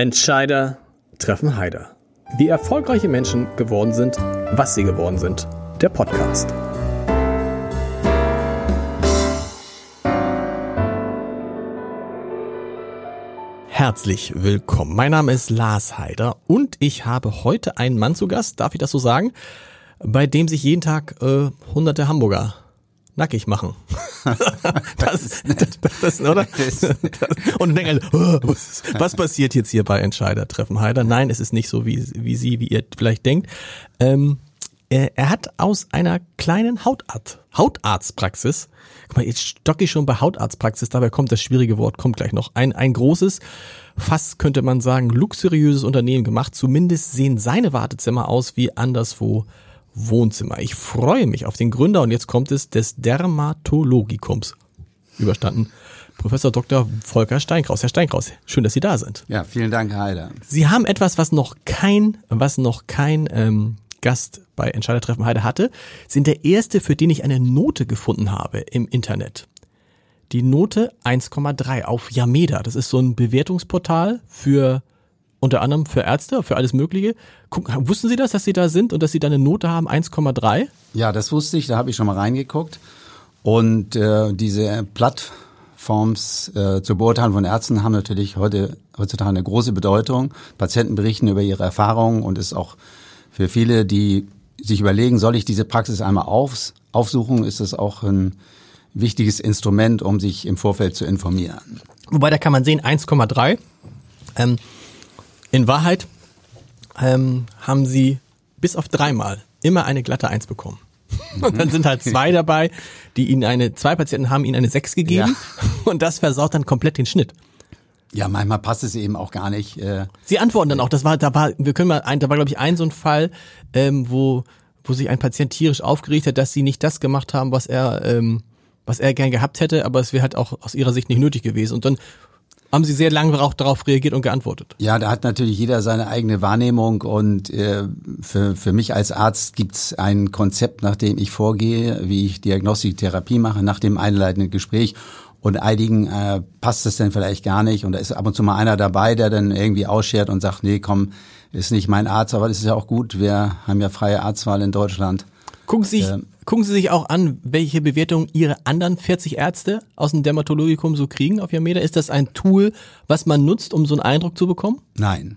Entscheider treffen Heider. Wie erfolgreiche Menschen geworden sind, was sie geworden sind. Der Podcast. Herzlich willkommen. Mein Name ist Lars Heider und ich habe heute einen Mann zu Gast, darf ich das so sagen, bei dem sich jeden Tag äh, hunderte Hamburger nackig machen. das, das, das, oder? Und denken, oh, was, was, passiert jetzt hier bei Entscheider treffen Heider? Nein, es ist nicht so, wie, wie Sie, wie ihr vielleicht denkt. Ähm, er, er hat aus einer kleinen Hautarzt, Hautarztpraxis, guck mal, jetzt stocke ich schon bei Hautarztpraxis, dabei kommt das schwierige Wort, kommt gleich noch, ein, ein großes, fast könnte man sagen, luxuriöses Unternehmen gemacht. Zumindest sehen seine Wartezimmer aus wie anderswo Wohnzimmer. Ich freue mich auf den Gründer und jetzt kommt es des Dermatologikums. Überstanden. Professor Dr. Volker Steinkraus. Herr Steinkraus, schön, dass Sie da sind. Ja, vielen Dank, Heider. Sie haben etwas, was noch kein, was noch kein ähm, Gast bei Entscheidertreffen Heide hatte, sind der erste, für den ich eine Note gefunden habe im Internet. Die Note 1,3 auf Yameda. Das ist so ein Bewertungsportal für unter anderem für Ärzte, für alles Mögliche. Wussten Sie das, dass Sie da sind und dass Sie da eine Note haben, 1,3? Ja, das wusste ich, da habe ich schon mal reingeguckt. Und äh, diese Plattforms äh, zur Beurteilung von Ärzten haben natürlich heute heutzutage eine große Bedeutung. Patienten berichten über ihre Erfahrungen und ist auch für viele, die sich überlegen, soll ich diese Praxis einmal aufs, aufsuchen, ist es auch ein wichtiges Instrument, um sich im Vorfeld zu informieren. Wobei da kann man sehen, 1,3. Ähm, in Wahrheit ähm, haben sie bis auf dreimal immer eine glatte Eins bekommen. Und dann sind halt zwei dabei, die ihnen eine, zwei Patienten haben ihnen eine Sechs gegeben ja. und das versaut dann komplett den Schnitt. Ja, manchmal passt es eben auch gar nicht. Äh Sie antworten dann auch, das war, da war, wir können mal, ein, da war glaube ich ein so ein Fall, ähm, wo, wo sich ein Patient tierisch aufgeregt hat, dass sie nicht das gemacht haben, was er, ähm, was er gern gehabt hätte, aber es wäre halt auch aus ihrer Sicht nicht nötig gewesen. Und dann haben Sie sehr lange auch darauf reagiert und geantwortet. Ja, da hat natürlich jeder seine eigene Wahrnehmung und äh, für, für mich als Arzt gibt's ein Konzept, nach dem ich vorgehe, wie ich Diagnostik, Therapie mache, nach dem einleitenden Gespräch. Und einigen äh, passt es dann vielleicht gar nicht. Und da ist ab und zu mal einer dabei, der dann irgendwie ausschert und sagt, nee, komm, ist nicht mein Arzt, aber das ist ja auch gut. Wir haben ja freie Arztwahl in Deutschland. Gucken Sie, sich, ähm, gucken Sie sich auch an, welche Bewertung Ihre anderen 40 Ärzte aus dem Dermatologikum so kriegen auf Yameda. Ist das ein Tool, was man nutzt, um so einen Eindruck zu bekommen? Nein.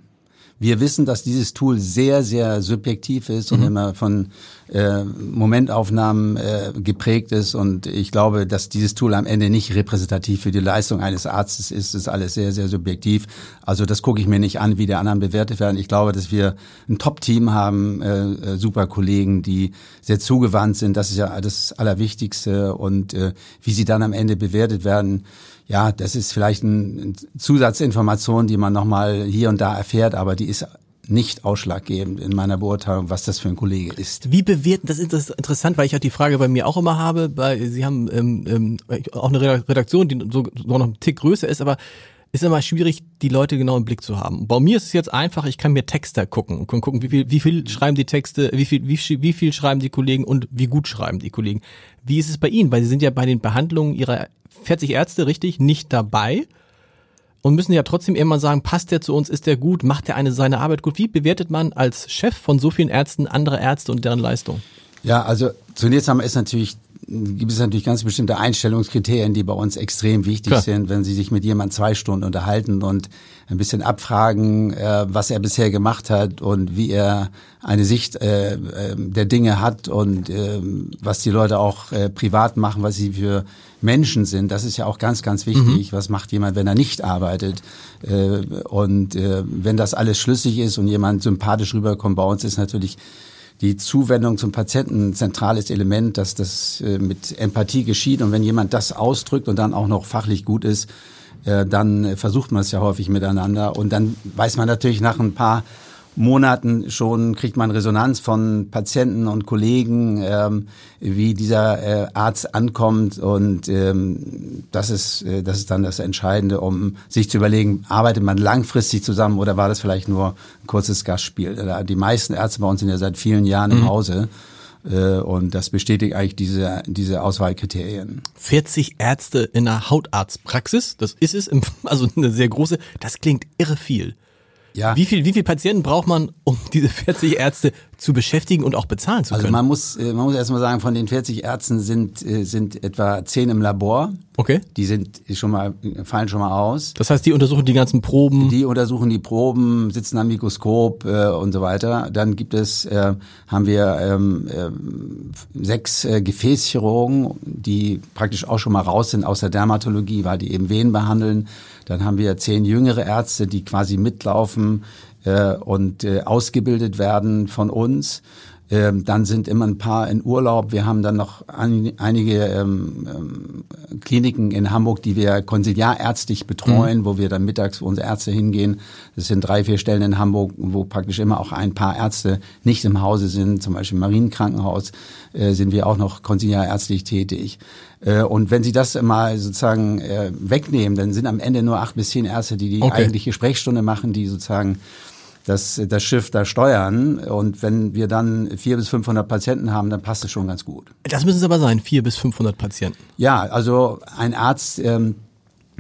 Wir wissen, dass dieses Tool sehr, sehr subjektiv ist und mhm. immer von äh, Momentaufnahmen äh, geprägt ist. Und ich glaube, dass dieses Tool am Ende nicht repräsentativ für die Leistung eines Arztes ist. Das ist alles sehr, sehr subjektiv. Also das gucke ich mir nicht an, wie die anderen bewertet werden. Ich glaube, dass wir ein Top-Team haben, äh, äh, super Kollegen, die sehr zugewandt sind. Das ist ja das Allerwichtigste. Und äh, wie sie dann am Ende bewertet werden, ja, das ist vielleicht eine Zusatzinformation, die man nochmal hier und da erfährt, aber die ist nicht ausschlaggebend in meiner Beurteilung, was das für ein Kollege ist. Wie bewerten, das ist interessant, weil ich auch die Frage bei mir auch immer habe, weil Sie haben ähm, ähm, auch eine Redaktion, die so, so noch ein Tick größer ist, aber ist immer schwierig, die Leute genau im Blick zu haben. Bei mir ist es jetzt einfach, ich kann mir Texte gucken und gucken, wie viel, wie viel schreiben die Texte, wie viel, wie, wie viel schreiben die Kollegen und wie gut schreiben die Kollegen. Wie ist es bei Ihnen? Weil Sie sind ja bei den Behandlungen Ihrer 40 Ärzte richtig nicht dabei und müssen ja trotzdem immer sagen, passt der zu uns, ist der gut, macht der eine seine Arbeit gut? Wie bewertet man als Chef von so vielen Ärzten andere Ärzte und deren Leistung? Ja, also zunächst einmal ist natürlich gibt es natürlich ganz bestimmte Einstellungskriterien, die bei uns extrem wichtig Klar. sind, wenn Sie sich mit jemandem zwei Stunden unterhalten und ein bisschen abfragen, äh, was er bisher gemacht hat und wie er eine Sicht äh, äh, der Dinge hat und äh, was die Leute auch äh, privat machen, was sie für Menschen sind. Das ist ja auch ganz, ganz wichtig. Mhm. Was macht jemand, wenn er nicht arbeitet? Äh, und äh, wenn das alles schlüssig ist und jemand sympathisch rüberkommt, bei uns ist natürlich die Zuwendung zum Patienten ein zentrales Element, dass das äh, mit Empathie geschieht. Und wenn jemand das ausdrückt und dann auch noch fachlich gut ist, äh, dann versucht man es ja häufig miteinander. Und dann weiß man natürlich nach ein paar Monaten schon kriegt man Resonanz von Patienten und Kollegen, ähm, wie dieser äh, Arzt ankommt und ähm, das ist äh, das ist dann das Entscheidende, um sich zu überlegen, arbeitet man langfristig zusammen oder war das vielleicht nur ein kurzes Gastspiel? Die meisten Ärzte bei uns sind ja seit vielen Jahren mhm. im Hause. Äh, und das bestätigt eigentlich diese, diese Auswahlkriterien. 40 Ärzte in einer Hautarztpraxis, das ist es, im, also eine sehr große, das klingt irre viel. Ja. Wie viel, wie viel Patienten braucht man, um diese 40 Ärzte zu beschäftigen und auch bezahlen zu also können? Also man muss, äh, man muss erstmal sagen, von den 40 Ärzten sind, äh, sind etwa 10 im Labor. Okay. Die sind schon mal, fallen schon mal aus. Das heißt, die untersuchen die ganzen Proben? Die untersuchen die Proben, sitzen am Mikroskop äh, und so weiter. Dann gibt es, äh, haben wir ähm, äh, sechs äh, Gefäßchirurgen, die praktisch auch schon mal raus sind aus der Dermatologie, weil die eben Venen behandeln. Dann haben wir zehn jüngere Ärzte, die quasi mitlaufen äh, und äh, ausgebildet werden von uns. Ähm, dann sind immer ein paar in Urlaub. Wir haben dann noch ein, einige ähm, ähm, Kliniken in Hamburg, die wir konsiliarärztlich betreuen, mhm. wo wir dann mittags für unsere Ärzte hingehen. Das sind drei, vier Stellen in Hamburg, wo praktisch immer auch ein paar Ärzte nicht im Hause sind. Zum Beispiel im Marienkrankenhaus äh, sind wir auch noch konsiliarärztlich tätig. Äh, und wenn Sie das mal sozusagen äh, wegnehmen, dann sind am Ende nur acht bis zehn Ärzte, die die okay. eigentliche Sprechstunde machen, die sozusagen das, das Schiff da steuern. Und wenn wir dann vier bis 500 Patienten haben, dann passt es schon ganz gut. Das müssen es aber sein, vier bis 500 Patienten. Ja, also ein Arzt ähm,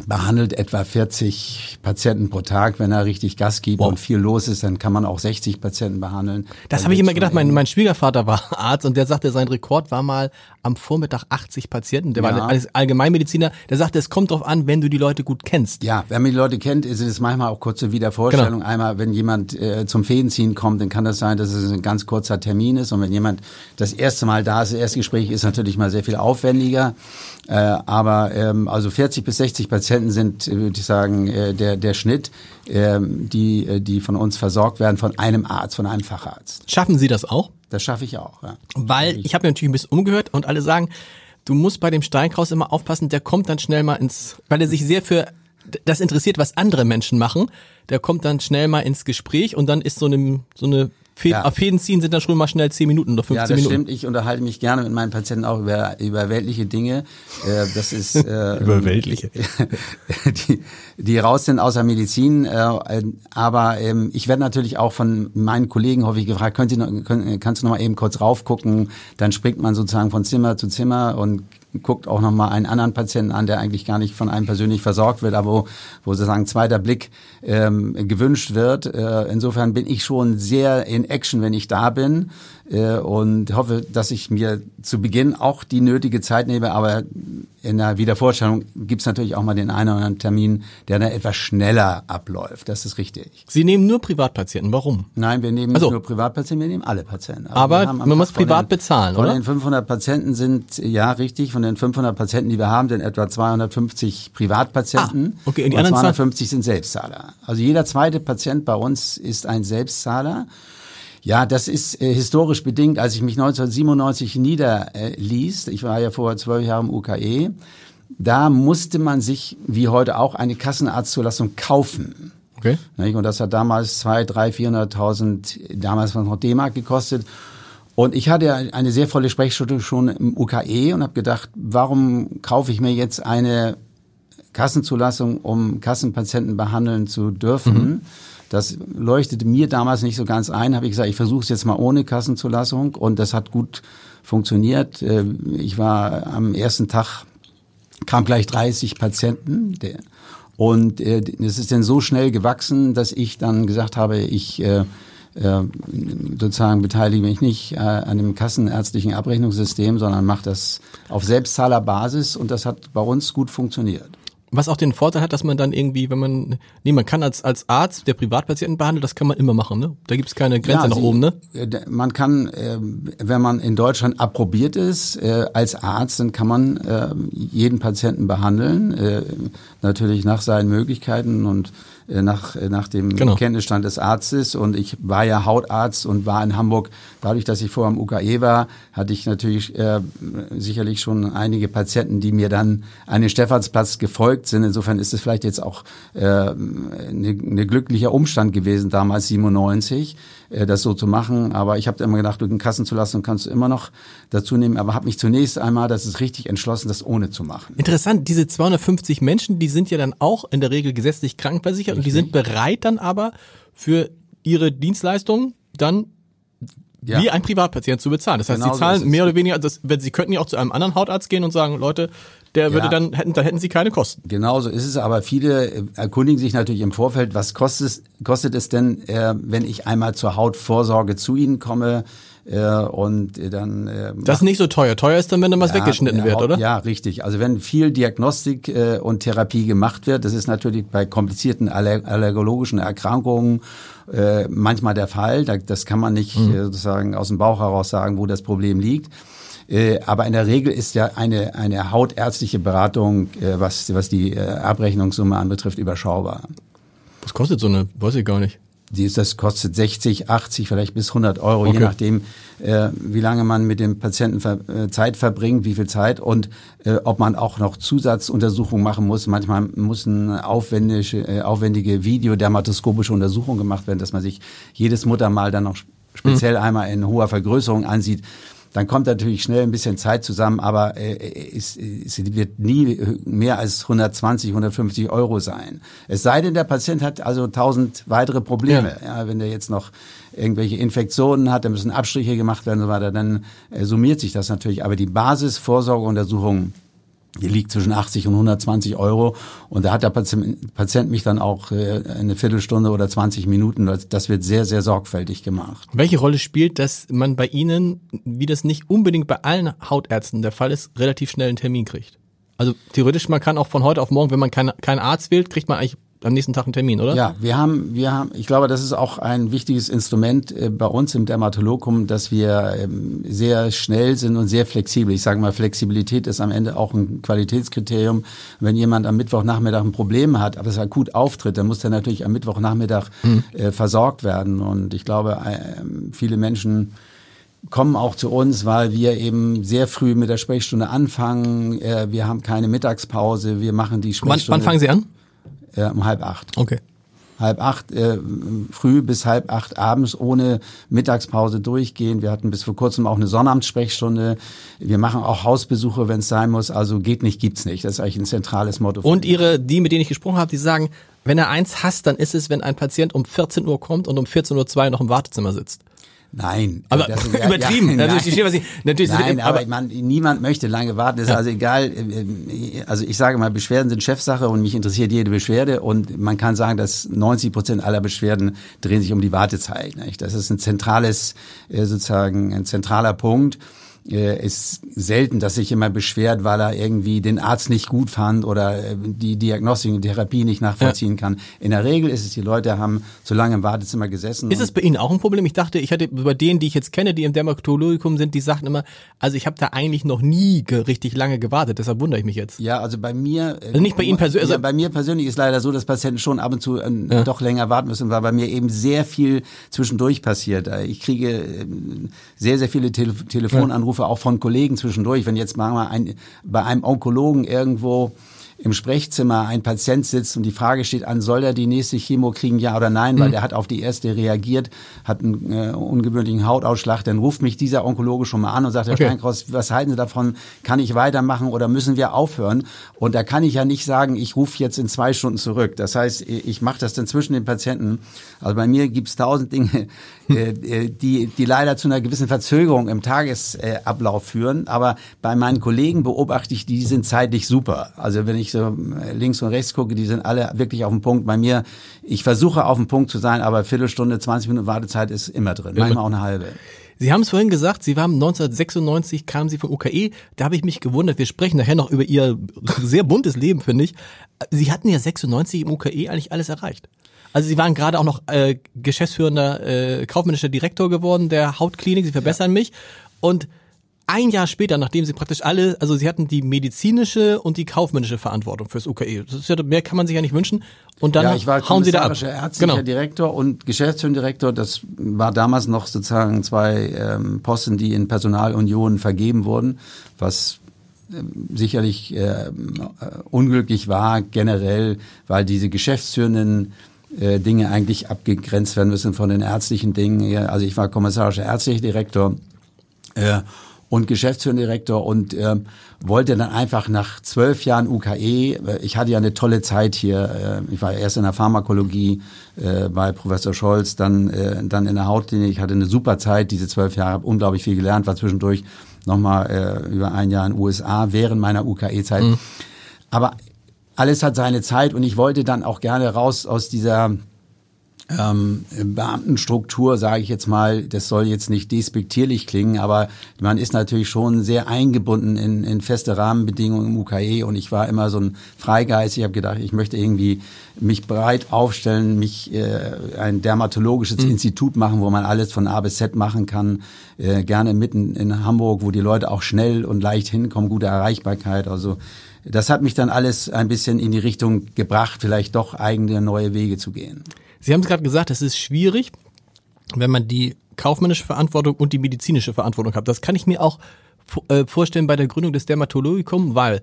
behandelt etwa 40 Patienten pro Tag. Wenn er richtig Gas gibt wow. und viel los ist, dann kann man auch 60 Patienten behandeln. Das habe ich immer gedacht. Mein, mein Schwiegervater war Arzt und der sagte, sein Rekord war mal am Vormittag 80 Patienten. Der ja. war Allgemeinmediziner. Der sagte, es kommt drauf an, wenn du die Leute gut kennst. Ja, wenn man die Leute kennt, ist es manchmal auch kurze Wiedervorstellung. Genau. Einmal, wenn jemand äh, zum Fädenziehen kommt, dann kann das sein, dass es ein ganz kurzer Termin ist. Und wenn jemand das erste Mal da ist, das erste Gespräch ist natürlich mal sehr viel aufwendiger. Äh, aber ähm, also 40 bis 60 Patienten sind, äh, würde ich sagen, äh, der, der Schnitt, äh, die, die von uns versorgt werden, von einem Arzt, von einem Facharzt. Schaffen Sie das auch? Das schaffe ich auch, ja. Weil ich habe mir natürlich ein bisschen umgehört und alle sagen, du musst bei dem Steinkraus immer aufpassen, der kommt dann schnell mal ins, weil er sich sehr für das interessiert, was andere Menschen machen, der kommt dann schnell mal ins Gespräch und dann ist so eine, so eine Fäden, ja. Fäden ziehen sind dann schon mal schnell 10 Minuten oder 15 Minuten. Ja, das Minuten. stimmt. Ich unterhalte mich gerne mit meinen Patienten auch über, über weltliche Dinge. Äh, das ist äh, über weltliche. die, die raus sind aus der Medizin. Äh, aber ähm, ich werde natürlich auch von meinen Kollegen häufig gefragt, können Sie noch, können, kannst du noch mal eben kurz raufgucken? Dann springt man sozusagen von Zimmer zu Zimmer und guckt auch nochmal einen anderen Patienten an, der eigentlich gar nicht von einem persönlich versorgt wird, aber wo, wo sozusagen zweiter Blick ähm, gewünscht wird. Äh, insofern bin ich schon sehr in Action, wenn ich da bin und hoffe, dass ich mir zu Beginn auch die nötige Zeit nehme, aber in der Wiedervorstellung gibt's natürlich auch mal den einen oder anderen Termin, der dann etwas schneller abläuft. Das ist richtig. Sie nehmen nur Privatpatienten. Warum? Nein, wir nehmen also. nicht nur Privatpatienten, wir nehmen alle Patienten. Aber, aber man muss privat den, bezahlen, von oder? Von den 500 Patienten sind, ja richtig, von den 500 Patienten, die wir haben, sind etwa 250 Privatpatienten. Ah, okay, und die und anderen 250 sind Selbstzahler. Also jeder zweite Patient bei uns ist ein Selbstzahler. Ja, das ist äh, historisch bedingt. Als ich mich 1997 niederließ, ich war ja vorher zwölf Jahre im UKE, da musste man sich, wie heute auch, eine Kassenarztzulassung kaufen. Okay. Und das hat damals zwei, drei, vierhunderttausend, damals war es noch D-Mark gekostet. Und ich hatte eine sehr volle Sprechstunde schon im UKE und habe gedacht, warum kaufe ich mir jetzt eine Kassenzulassung, um Kassenpatienten behandeln zu dürfen? Mhm. Das leuchtete mir damals nicht so ganz ein. Habe ich gesagt, ich versuche es jetzt mal ohne Kassenzulassung und das hat gut funktioniert. Äh, ich war am ersten Tag kam gleich 30 Patienten und äh, es ist dann so schnell gewachsen, dass ich dann gesagt habe, ich äh, sozusagen beteilige mich nicht an dem kassenärztlichen Abrechnungssystem, sondern mache das auf Selbstzahlerbasis und das hat bei uns gut funktioniert. Was auch den Vorteil hat, dass man dann irgendwie, wenn man, nee, man kann als, als Arzt, der Privatpatienten behandelt, das kann man immer machen, ne? Da gibt es keine Grenze ja, nach Sie, oben, ne? Äh, man kann, äh, wenn man in Deutschland approbiert ist, äh, als Arzt, dann kann man jeden Patienten behandeln, natürlich nach seinen Möglichkeiten und äh, nach, äh, nach dem genau. Kenntnisstand des Arztes. Und ich war ja Hautarzt und war in Hamburg. Dadurch, dass ich vorher am UKE war, hatte ich natürlich äh, sicherlich schon einige Patienten, die mir dann an den Stephansplatz gefolgt sind. Insofern ist es vielleicht jetzt auch äh, eine, eine glücklicher Umstand gewesen, damals 97, äh, das so zu machen. Aber ich habe immer gedacht, du den Kassen zu lassen, kannst du immer noch dazu nehmen. Aber habe mich zunächst einmal, das ist richtig entschlossen, das ohne zu machen. Interessant, diese 250 Menschen, die sind ja dann auch in der Regel gesetzlich krankenversichert und die sind bereit dann aber für ihre Dienstleistungen dann ja. wie ein Privatpatient zu bezahlen. Das heißt, genau sie zahlen so mehr oder weniger, das, wenn sie könnten ja auch zu einem anderen Hautarzt gehen und sagen, Leute, der würde dann hätten, dann hätten sie keine Kosten. Genauso ist es, aber viele äh, erkundigen sich natürlich im Vorfeld, was kostet, kostet es denn, äh, wenn ich einmal zur Hautvorsorge zu Ihnen komme? Äh, und dann äh, das ist nicht so teuer. Teuer ist dann, wenn dann was ja, weggeschnitten wird, oder? Ja, richtig. Also wenn viel Diagnostik äh, und Therapie gemacht wird, das ist natürlich bei komplizierten aller allergologischen Erkrankungen äh, manchmal der Fall. Da, das kann man nicht mhm. äh, sozusagen aus dem Bauch heraus sagen, wo das Problem liegt. Äh, aber in der Regel ist ja eine, eine hautärztliche Beratung, äh, was, was die äh, Abrechnungssumme anbetrifft, überschaubar. Was kostet so eine? Weiß ich gar nicht. Die ist, das kostet 60, 80, vielleicht bis 100 Euro, okay. je nachdem, äh, wie lange man mit dem Patienten ver äh, Zeit verbringt, wie viel Zeit und äh, ob man auch noch Zusatzuntersuchungen machen muss. Manchmal müssen aufwendige, äh, aufwendige videodermatoskopische Untersuchungen gemacht werden, dass man sich jedes Muttermal dann noch speziell mhm. einmal in hoher Vergrößerung ansieht dann kommt natürlich schnell ein bisschen Zeit zusammen, aber äh, es, es wird nie mehr als 120, 150 Euro sein. Es sei denn, der Patient hat also tausend weitere Probleme. Ja. ja wenn der jetzt noch irgendwelche Infektionen hat, dann müssen Abstriche gemacht werden und so weiter, dann äh, summiert sich das natürlich. Aber die Basisvorsorgeuntersuchung die liegt zwischen 80 und 120 Euro. Und da hat der Patient mich dann auch äh, eine Viertelstunde oder 20 Minuten. Das wird sehr, sehr sorgfältig gemacht. Welche Rolle spielt, dass man bei Ihnen, wie das nicht unbedingt bei allen Hautärzten der Fall ist, relativ schnell einen Termin kriegt? Also theoretisch, man kann auch von heute auf morgen, wenn man keinen kein Arzt wählt, kriegt man eigentlich am nächsten Tag einen Termin, oder? Ja, wir haben, wir haben, ich glaube, das ist auch ein wichtiges Instrument äh, bei uns im Dermatologum, dass wir ähm, sehr schnell sind und sehr flexibel. Ich sage mal, Flexibilität ist am Ende auch ein Qualitätskriterium. Wenn jemand am Mittwochnachmittag ein Problem hat, aber es akut auftritt, dann muss der natürlich am Mittwochnachmittag hm. äh, versorgt werden. Und ich glaube, äh, viele Menschen kommen auch zu uns, weil wir eben sehr früh mit der Sprechstunde anfangen. Wir haben keine Mittagspause. Wir machen die Sprechstunde. Wann, wann fangen Sie an? Äh, um halb acht. Okay. Halb acht äh, früh bis halb acht abends ohne Mittagspause durchgehen. Wir hatten bis vor kurzem auch eine Sonnabendssprechstunde. Wir machen auch Hausbesuche, wenn es sein muss. Also geht nicht, gibt's nicht. Das ist eigentlich ein zentrales Motto. Und Ihre, die, mit denen ich gesprochen habe, die sagen, wenn er eins hasst, dann ist es, wenn ein Patient um 14 Uhr kommt und um 14.02 Uhr noch im Wartezimmer sitzt. Nein. Aber das, ja, übertrieben. Ja, also ich verstehe, was ich, natürlich nein, aber, aber man, niemand möchte lange warten. Ist also egal. Äh, also ich sage mal, Beschwerden sind Chefsache und mich interessiert jede Beschwerde. Und man kann sagen, dass 90 Prozent aller Beschwerden drehen sich um die Wartezeit. Nicht? Das ist ein zentrales, äh, sozusagen ein zentraler Punkt äh, ist selten, dass sich jemand beschwert, weil er irgendwie den Arzt nicht gut fand oder äh, die Diagnostik und Therapie nicht nachvollziehen ja. kann. In der Regel ist es, die Leute haben so lange im Wartezimmer gesessen. Ist es bei Ihnen auch ein Problem? Ich dachte, ich hatte bei denen, die ich jetzt kenne, die im Dermatologikum sind, die sagten immer, also ich habe da eigentlich noch nie richtig lange gewartet, deshalb wundere ich mich jetzt. Ja, also bei mir. Also nicht bei Ihnen persönlich. Also ja, bei mir persönlich ist leider so, dass Patienten schon ab und zu äh, ja. doch länger warten müssen, weil bei mir eben sehr viel zwischendurch passiert. Ich kriege äh, sehr, sehr viele Tele Telefonanrufe Anrufe auch von Kollegen zwischendurch, wenn jetzt mal ein, bei einem Onkologen irgendwo im Sprechzimmer ein Patient sitzt und die Frage steht an, soll er die nächste Chemo kriegen, ja oder nein, weil mhm. der hat auf die erste reagiert, hat einen äh, ungewöhnlichen Hautausschlag, dann ruft mich dieser Onkologe schon mal an und sagt, Herr okay. Steinkross, was halten Sie davon? Kann ich weitermachen oder müssen wir aufhören? Und da kann ich ja nicht sagen, ich rufe jetzt in zwei Stunden zurück. Das heißt, ich mache das dann zwischen den Patienten. Also bei mir gibt's tausend Dinge, äh, äh, die, die leider zu einer gewissen Verzögerung im Tagesablauf führen. Aber bei meinen Kollegen beobachte ich, die sind zeitlich super. Also wenn ich so äh, links und rechts gucke, die sind alle wirklich auf dem Punkt. Bei mir, ich versuche auf dem Punkt zu sein, aber Viertelstunde, 20 Minuten Wartezeit ist immer drin, manchmal auch eine halbe. Sie haben es vorhin gesagt, Sie waren 1996, kamen Sie vom UKE. Da habe ich mich gewundert. Wir sprechen nachher noch über Ihr sehr buntes Leben, finde ich. Sie hatten ja 96 im UKE eigentlich alles erreicht. Also Sie waren gerade auch noch äh, geschäftsführender äh, kaufmännischer Direktor geworden der Hautklinik. Sie verbessern ja. mich. Und ein Jahr später, nachdem sie praktisch alle, also sie hatten die medizinische und die kaufmännische Verantwortung fürs UKE. Ja, mehr kann man sich ja nicht wünschen. Und dann ja, ich war hauen sie da ab. ärztlicher genau. Direktor und Geschäftsführender Das war damals noch sozusagen zwei ähm, Posten, die in Personalunion vergeben wurden, was ähm, sicherlich äh, unglücklich war generell, weil diese geschäftsführenden äh, Dinge eigentlich abgegrenzt werden müssen von den ärztlichen Dingen. Also ich war kommissarischer ärztlicher Direktor. Äh, und Geschäftsführender Direktor und ähm, wollte dann einfach nach zwölf Jahren UKE, äh, ich hatte ja eine tolle Zeit hier, äh, ich war erst in der Pharmakologie äh, bei Professor Scholz, dann, äh, dann in der Hautklinik, ich hatte eine super Zeit, diese zwölf Jahre, habe unglaublich viel gelernt, war zwischendurch nochmal äh, über ein Jahr in den USA während meiner UKE-Zeit. Mhm. Aber alles hat seine Zeit und ich wollte dann auch gerne raus aus dieser ähm, Beamtenstruktur, sage ich jetzt mal, das soll jetzt nicht despektierlich klingen, aber man ist natürlich schon sehr eingebunden in, in feste Rahmenbedingungen im UKE und ich war immer so ein Freigeist. Ich habe gedacht, ich möchte irgendwie mich breit aufstellen, mich äh, ein dermatologisches mhm. Institut machen, wo man alles von A bis Z machen kann. Äh, gerne mitten in Hamburg, wo die Leute auch schnell und leicht hinkommen, gute Erreichbarkeit. Also das hat mich dann alles ein bisschen in die Richtung gebracht, vielleicht doch eigene neue Wege zu gehen. Sie haben es gerade gesagt, es ist schwierig, wenn man die kaufmännische Verantwortung und die medizinische Verantwortung hat. Das kann ich mir auch äh, vorstellen bei der Gründung des Dermatologikums, weil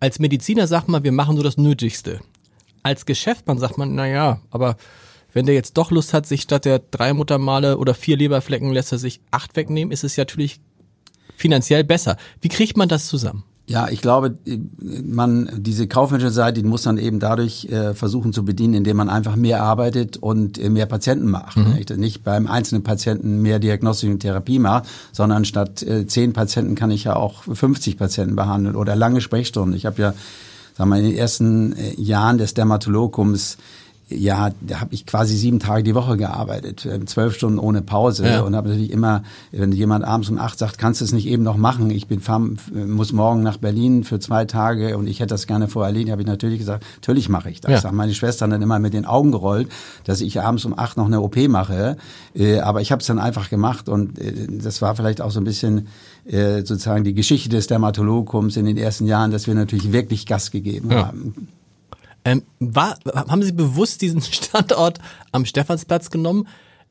als Mediziner sagt man, wir machen nur das Nötigste. Als Geschäftsmann sagt man, na ja, aber wenn der jetzt doch Lust hat, sich statt der drei Muttermale oder vier Leberflecken lässt er sich acht wegnehmen, ist es natürlich finanziell besser. Wie kriegt man das zusammen? Ja, ich glaube, man diese kaufmännische Seite, die muss man eben dadurch äh, versuchen zu bedienen, indem man einfach mehr arbeitet und äh, mehr Patienten macht. Mhm. Nicht? nicht beim einzelnen Patienten mehr Diagnostik und Therapie macht, sondern statt äh, zehn Patienten kann ich ja auch 50 Patienten behandeln oder lange Sprechstunden. Ich habe ja, sagen wir, in den ersten äh, Jahren des Dermatologums ja, da habe ich quasi sieben Tage die Woche gearbeitet, äh, zwölf Stunden ohne Pause ja. und habe natürlich immer, wenn jemand abends um acht sagt, kannst du es nicht eben noch machen? Ich bin fahr, muss morgen nach Berlin für zwei Tage und ich hätte das gerne vorher erledigt, habe ich natürlich gesagt, natürlich mache ich das. Ja. Haben meine Schwestern dann immer mit den Augen gerollt, dass ich abends um acht noch eine OP mache, äh, aber ich habe es dann einfach gemacht und äh, das war vielleicht auch so ein bisschen sozusagen die Geschichte des Dermatologikums in den ersten Jahren, dass wir natürlich wirklich Gas gegeben ja. haben. Ähm, war, haben Sie bewusst diesen Standort am Stephansplatz genommen?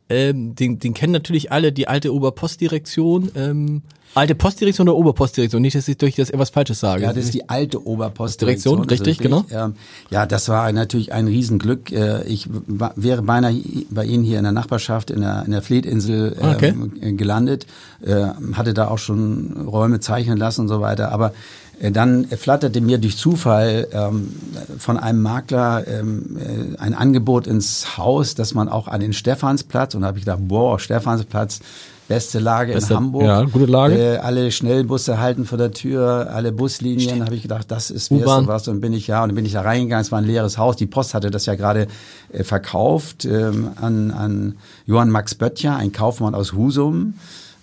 Ähm, den, den kennen natürlich alle, die alte Oberpostdirektion. Ähm, alte Postdirektion oder Oberpostdirektion? Nicht, dass ich durch das etwas Falsches sage. Ja, das ist die alte Oberpostdirektion. Richtig, genau. Ähm, ja, das war natürlich ein Riesenglück. Äh, ich wäre beinahe bei Ihnen hier in der Nachbarschaft in der, in der Fleetinsel ähm, okay. gelandet, äh, hatte da auch schon Räume zeichnen lassen und so weiter. Aber dann flatterte mir durch Zufall ähm, von einem Makler ähm, äh, ein Angebot ins Haus, dass man auch an den Stephansplatz, und da habe ich gedacht, boah, Stephansplatz, beste Lage beste, in Hamburg. Ja, gute Lage. Äh, alle Schnellbusse halten vor der Tür, alle Buslinien, habe ich gedacht, das ist mir was. Und bin ich ja, und dann bin ich da reingegangen, es war ein leeres Haus. Die Post hatte das ja gerade äh, verkauft ähm, an, an Johann Max Böttcher, ein Kaufmann aus Husum.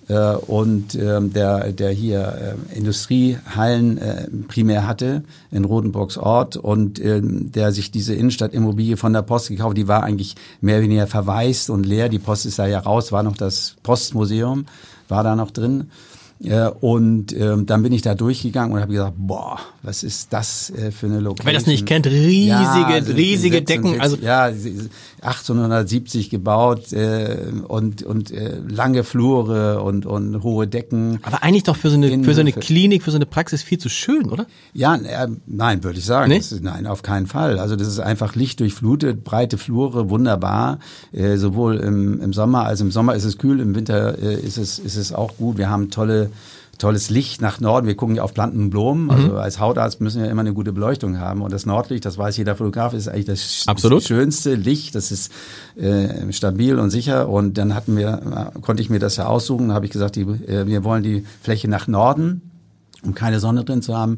Äh, und ähm, der, der hier äh, Industriehallen äh, primär hatte in Rotenburgs Ort und ähm, der sich diese Innenstadtimmobilie von der Post gekauft, die war eigentlich mehr oder weniger verwaist und leer. Die Post ist da ja raus, war noch das Postmuseum, war da noch drin. Und ähm, dann bin ich da durchgegangen und habe gesagt, boah, was ist das äh, für eine Location? Wer das nicht kennt, riesige, ja, also riesige Decken. Also ja, 1870 gebaut äh, und und äh, lange Flure und und hohe Decken. Aber eigentlich doch für so eine für so eine Klinik, für so eine Praxis viel zu schön, oder? Ja, äh, nein, würde ich sagen. Nee? Ist, nein, auf keinen Fall. Also das ist einfach lichtdurchflutet, breite Flure, wunderbar. Äh, sowohl im, im Sommer, also im Sommer ist es kühl, im Winter äh, ist es ist es auch gut. Wir haben tolle tolles Licht nach Norden. Wir gucken ja auf Planten und Blumen. Also mhm. als Hautarzt müssen wir immer eine gute Beleuchtung haben. Und das Nordlicht, das weiß jeder Fotograf, ist eigentlich das, Absolut. schönste Licht. Das ist äh, stabil und sicher. Und dann hatten wir, konnte ich mir das ja aussuchen. Da habe ich gesagt, die, äh, wir wollen die Fläche nach Norden um keine Sonne drin zu haben.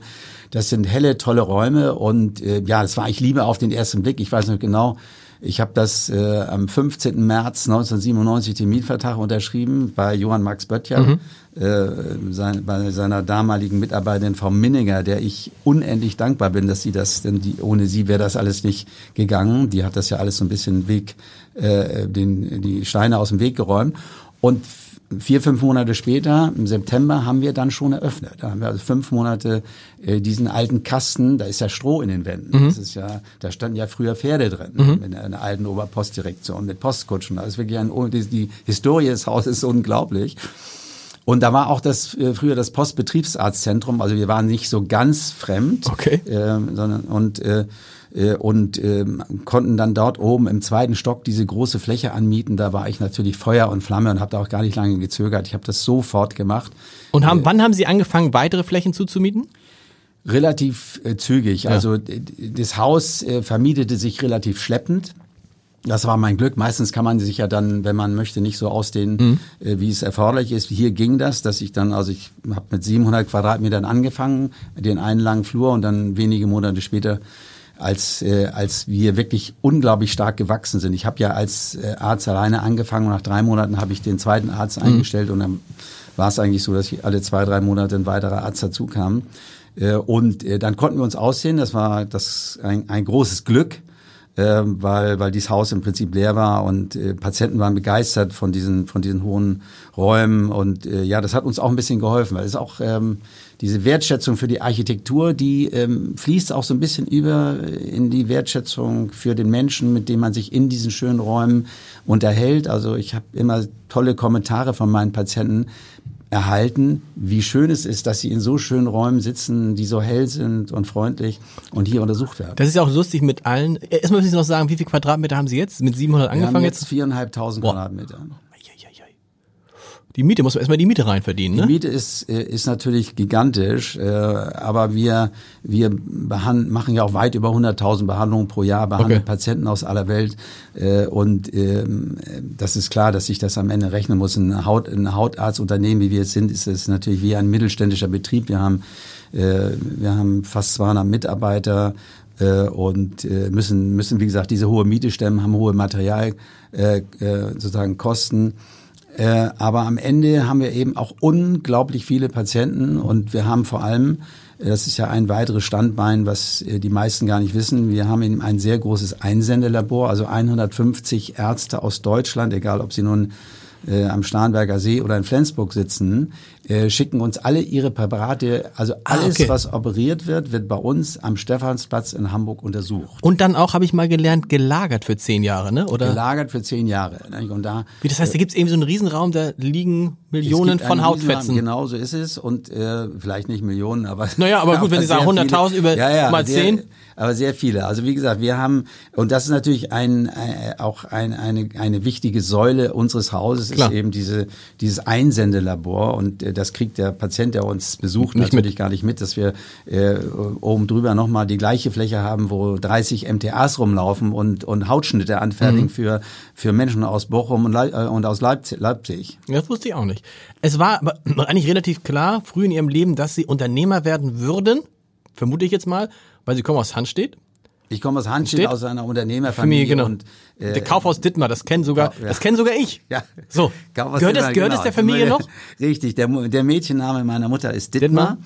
Das sind helle, tolle Räume und äh, ja, das war ich Liebe auf den ersten Blick. Ich weiß noch genau, ich habe das äh, am 15. März 1997 den Mietvertrag unterschrieben bei Johann Max Böttcher, mhm. äh, sein, bei seiner damaligen Mitarbeiterin Frau Minninger, der ich unendlich dankbar bin, dass sie das, denn die, ohne sie wäre das alles nicht gegangen. Die hat das ja alles so ein bisschen Weg, äh, den, die Steine aus dem Weg geräumt. Und vier, fünf Monate später, im September, haben wir dann schon eröffnet. Da haben wir also fünf Monate äh, diesen alten Kasten, da ist ja Stroh in den Wänden. Mhm. Das ist ja, da standen ja früher Pferde drin, mhm. in einer alten Oberpostdirektion mit Postkutschen. Das ist wirklich ein, die, die Historie des Hauses ist unglaublich. Und da war auch das äh, früher das Postbetriebsarztzentrum, also wir waren nicht so ganz fremd, okay. äh, sondern und äh, und ähm, konnten dann dort oben im zweiten Stock diese große Fläche anmieten. Da war ich natürlich Feuer und Flamme und habe da auch gar nicht lange gezögert. Ich habe das sofort gemacht. Und haben, äh, wann haben Sie angefangen, weitere Flächen zuzumieten? Relativ äh, zügig. Ja. Also das Haus äh, vermietete sich relativ schleppend. Das war mein Glück. Meistens kann man sich ja dann, wenn man möchte, nicht so ausdehnen, mhm. äh, wie es erforderlich ist. Hier ging das, dass ich dann, also ich habe mit 700 Quadratmetern angefangen, den einen langen Flur und dann wenige Monate später als äh, als wir wirklich unglaublich stark gewachsen sind. Ich habe ja als äh, Arzt alleine angefangen und nach drei Monaten habe ich den zweiten Arzt mhm. eingestellt und dann war es eigentlich so, dass ich alle zwei drei Monate ein weiterer Arzt dazu kam. Äh, und äh, dann konnten wir uns aussehen. Das war das ein, ein großes Glück äh, weil, weil dieses Haus im Prinzip leer war und äh, Patienten waren begeistert von diesen, von diesen hohen Räumen. Und äh, ja, das hat uns auch ein bisschen geholfen, weil es auch ähm, diese Wertschätzung für die Architektur, die ähm, fließt auch so ein bisschen über in die Wertschätzung für den Menschen, mit dem man sich in diesen schönen Räumen unterhält. Also ich habe immer tolle Kommentare von meinen Patienten erhalten, wie schön es ist, dass sie in so schönen Räumen sitzen, die so hell sind und freundlich und hier untersucht werden. Das ist ja auch lustig mit allen. Erstmal müssen Sie noch sagen, wie viel Quadratmeter haben Sie jetzt? Mit 700 angefangen? Wir haben jetzt viereinhalbtausend Quadratmeter. Die Miete muss man erstmal die Miete rein verdienen, ne? Die Miete ist, äh, ist natürlich gigantisch, äh, aber wir, wir machen ja auch weit über 100.000 Behandlungen pro Jahr, behandeln okay. Patienten aus aller Welt äh, und ähm, das ist klar, dass sich das am Ende rechnen muss. Ein, Haut, ein Hautarztunternehmen, wie wir jetzt sind, ist es natürlich wie ein mittelständischer Betrieb. Wir haben, wir haben fast 200 Mitarbeiter und müssen, müssen, wie gesagt, diese hohe Miete stemmen, haben hohe Material, sozusagen Kosten. Äh, aber am Ende haben wir eben auch unglaublich viele Patienten und wir haben vor allem, äh, das ist ja ein weiteres Standbein, was äh, die meisten gar nicht wissen, wir haben eben ein sehr großes Einsendelabor, also 150 Ärzte aus Deutschland, egal ob sie nun äh, am Starnberger See oder in Flensburg sitzen, äh, schicken uns alle ihre Präparate, also ah, alles, ah, okay. was operiert wird, wird bei uns am Stephansplatz in Hamburg untersucht. Und dann auch, habe ich mal gelernt, gelagert für zehn Jahre, ne? Oder? Gelagert für zehn Jahre. Ne? Und da, Wie das heißt, da gibt es eben so einen Riesenraum, da liegen Millionen von Hautfetzen. Genau so ist es und äh, vielleicht nicht Millionen, aber naja, aber gut, wenn Sie sagen 100.000 über ja, ja, mal zehn aber sehr viele. Also wie gesagt, wir haben und das ist natürlich ein äh, auch ein, eine eine wichtige Säule unseres Hauses Klar. ist eben diese dieses Einsendelabor und äh, das kriegt der Patient, der uns besucht, nicht natürlich mit. gar nicht mit, dass wir äh, oben drüber nochmal die gleiche Fläche haben, wo 30 MTAs rumlaufen und und Hautschnitte anfertigen mhm. für für Menschen aus Bochum und, äh, und aus Leipzig. Das wusste ich auch nicht. Es war aber eigentlich relativ klar früh in ihrem Leben, dass sie Unternehmer werden würden, vermute ich jetzt mal, weil Sie kommen aus Handstedt. Ich komme aus Handstedt, aus einer Unternehmerfamilie. Familie, genau. und, äh, der Kaufhaus Dittmar, das kennen sogar, ja. das kennen sogar ich. Ja. So. Kaufhaus gehört Dittmar, es, gehört genau. es der Familie noch? Richtig. Der, der Mädchenname meiner Mutter ist Dittmar.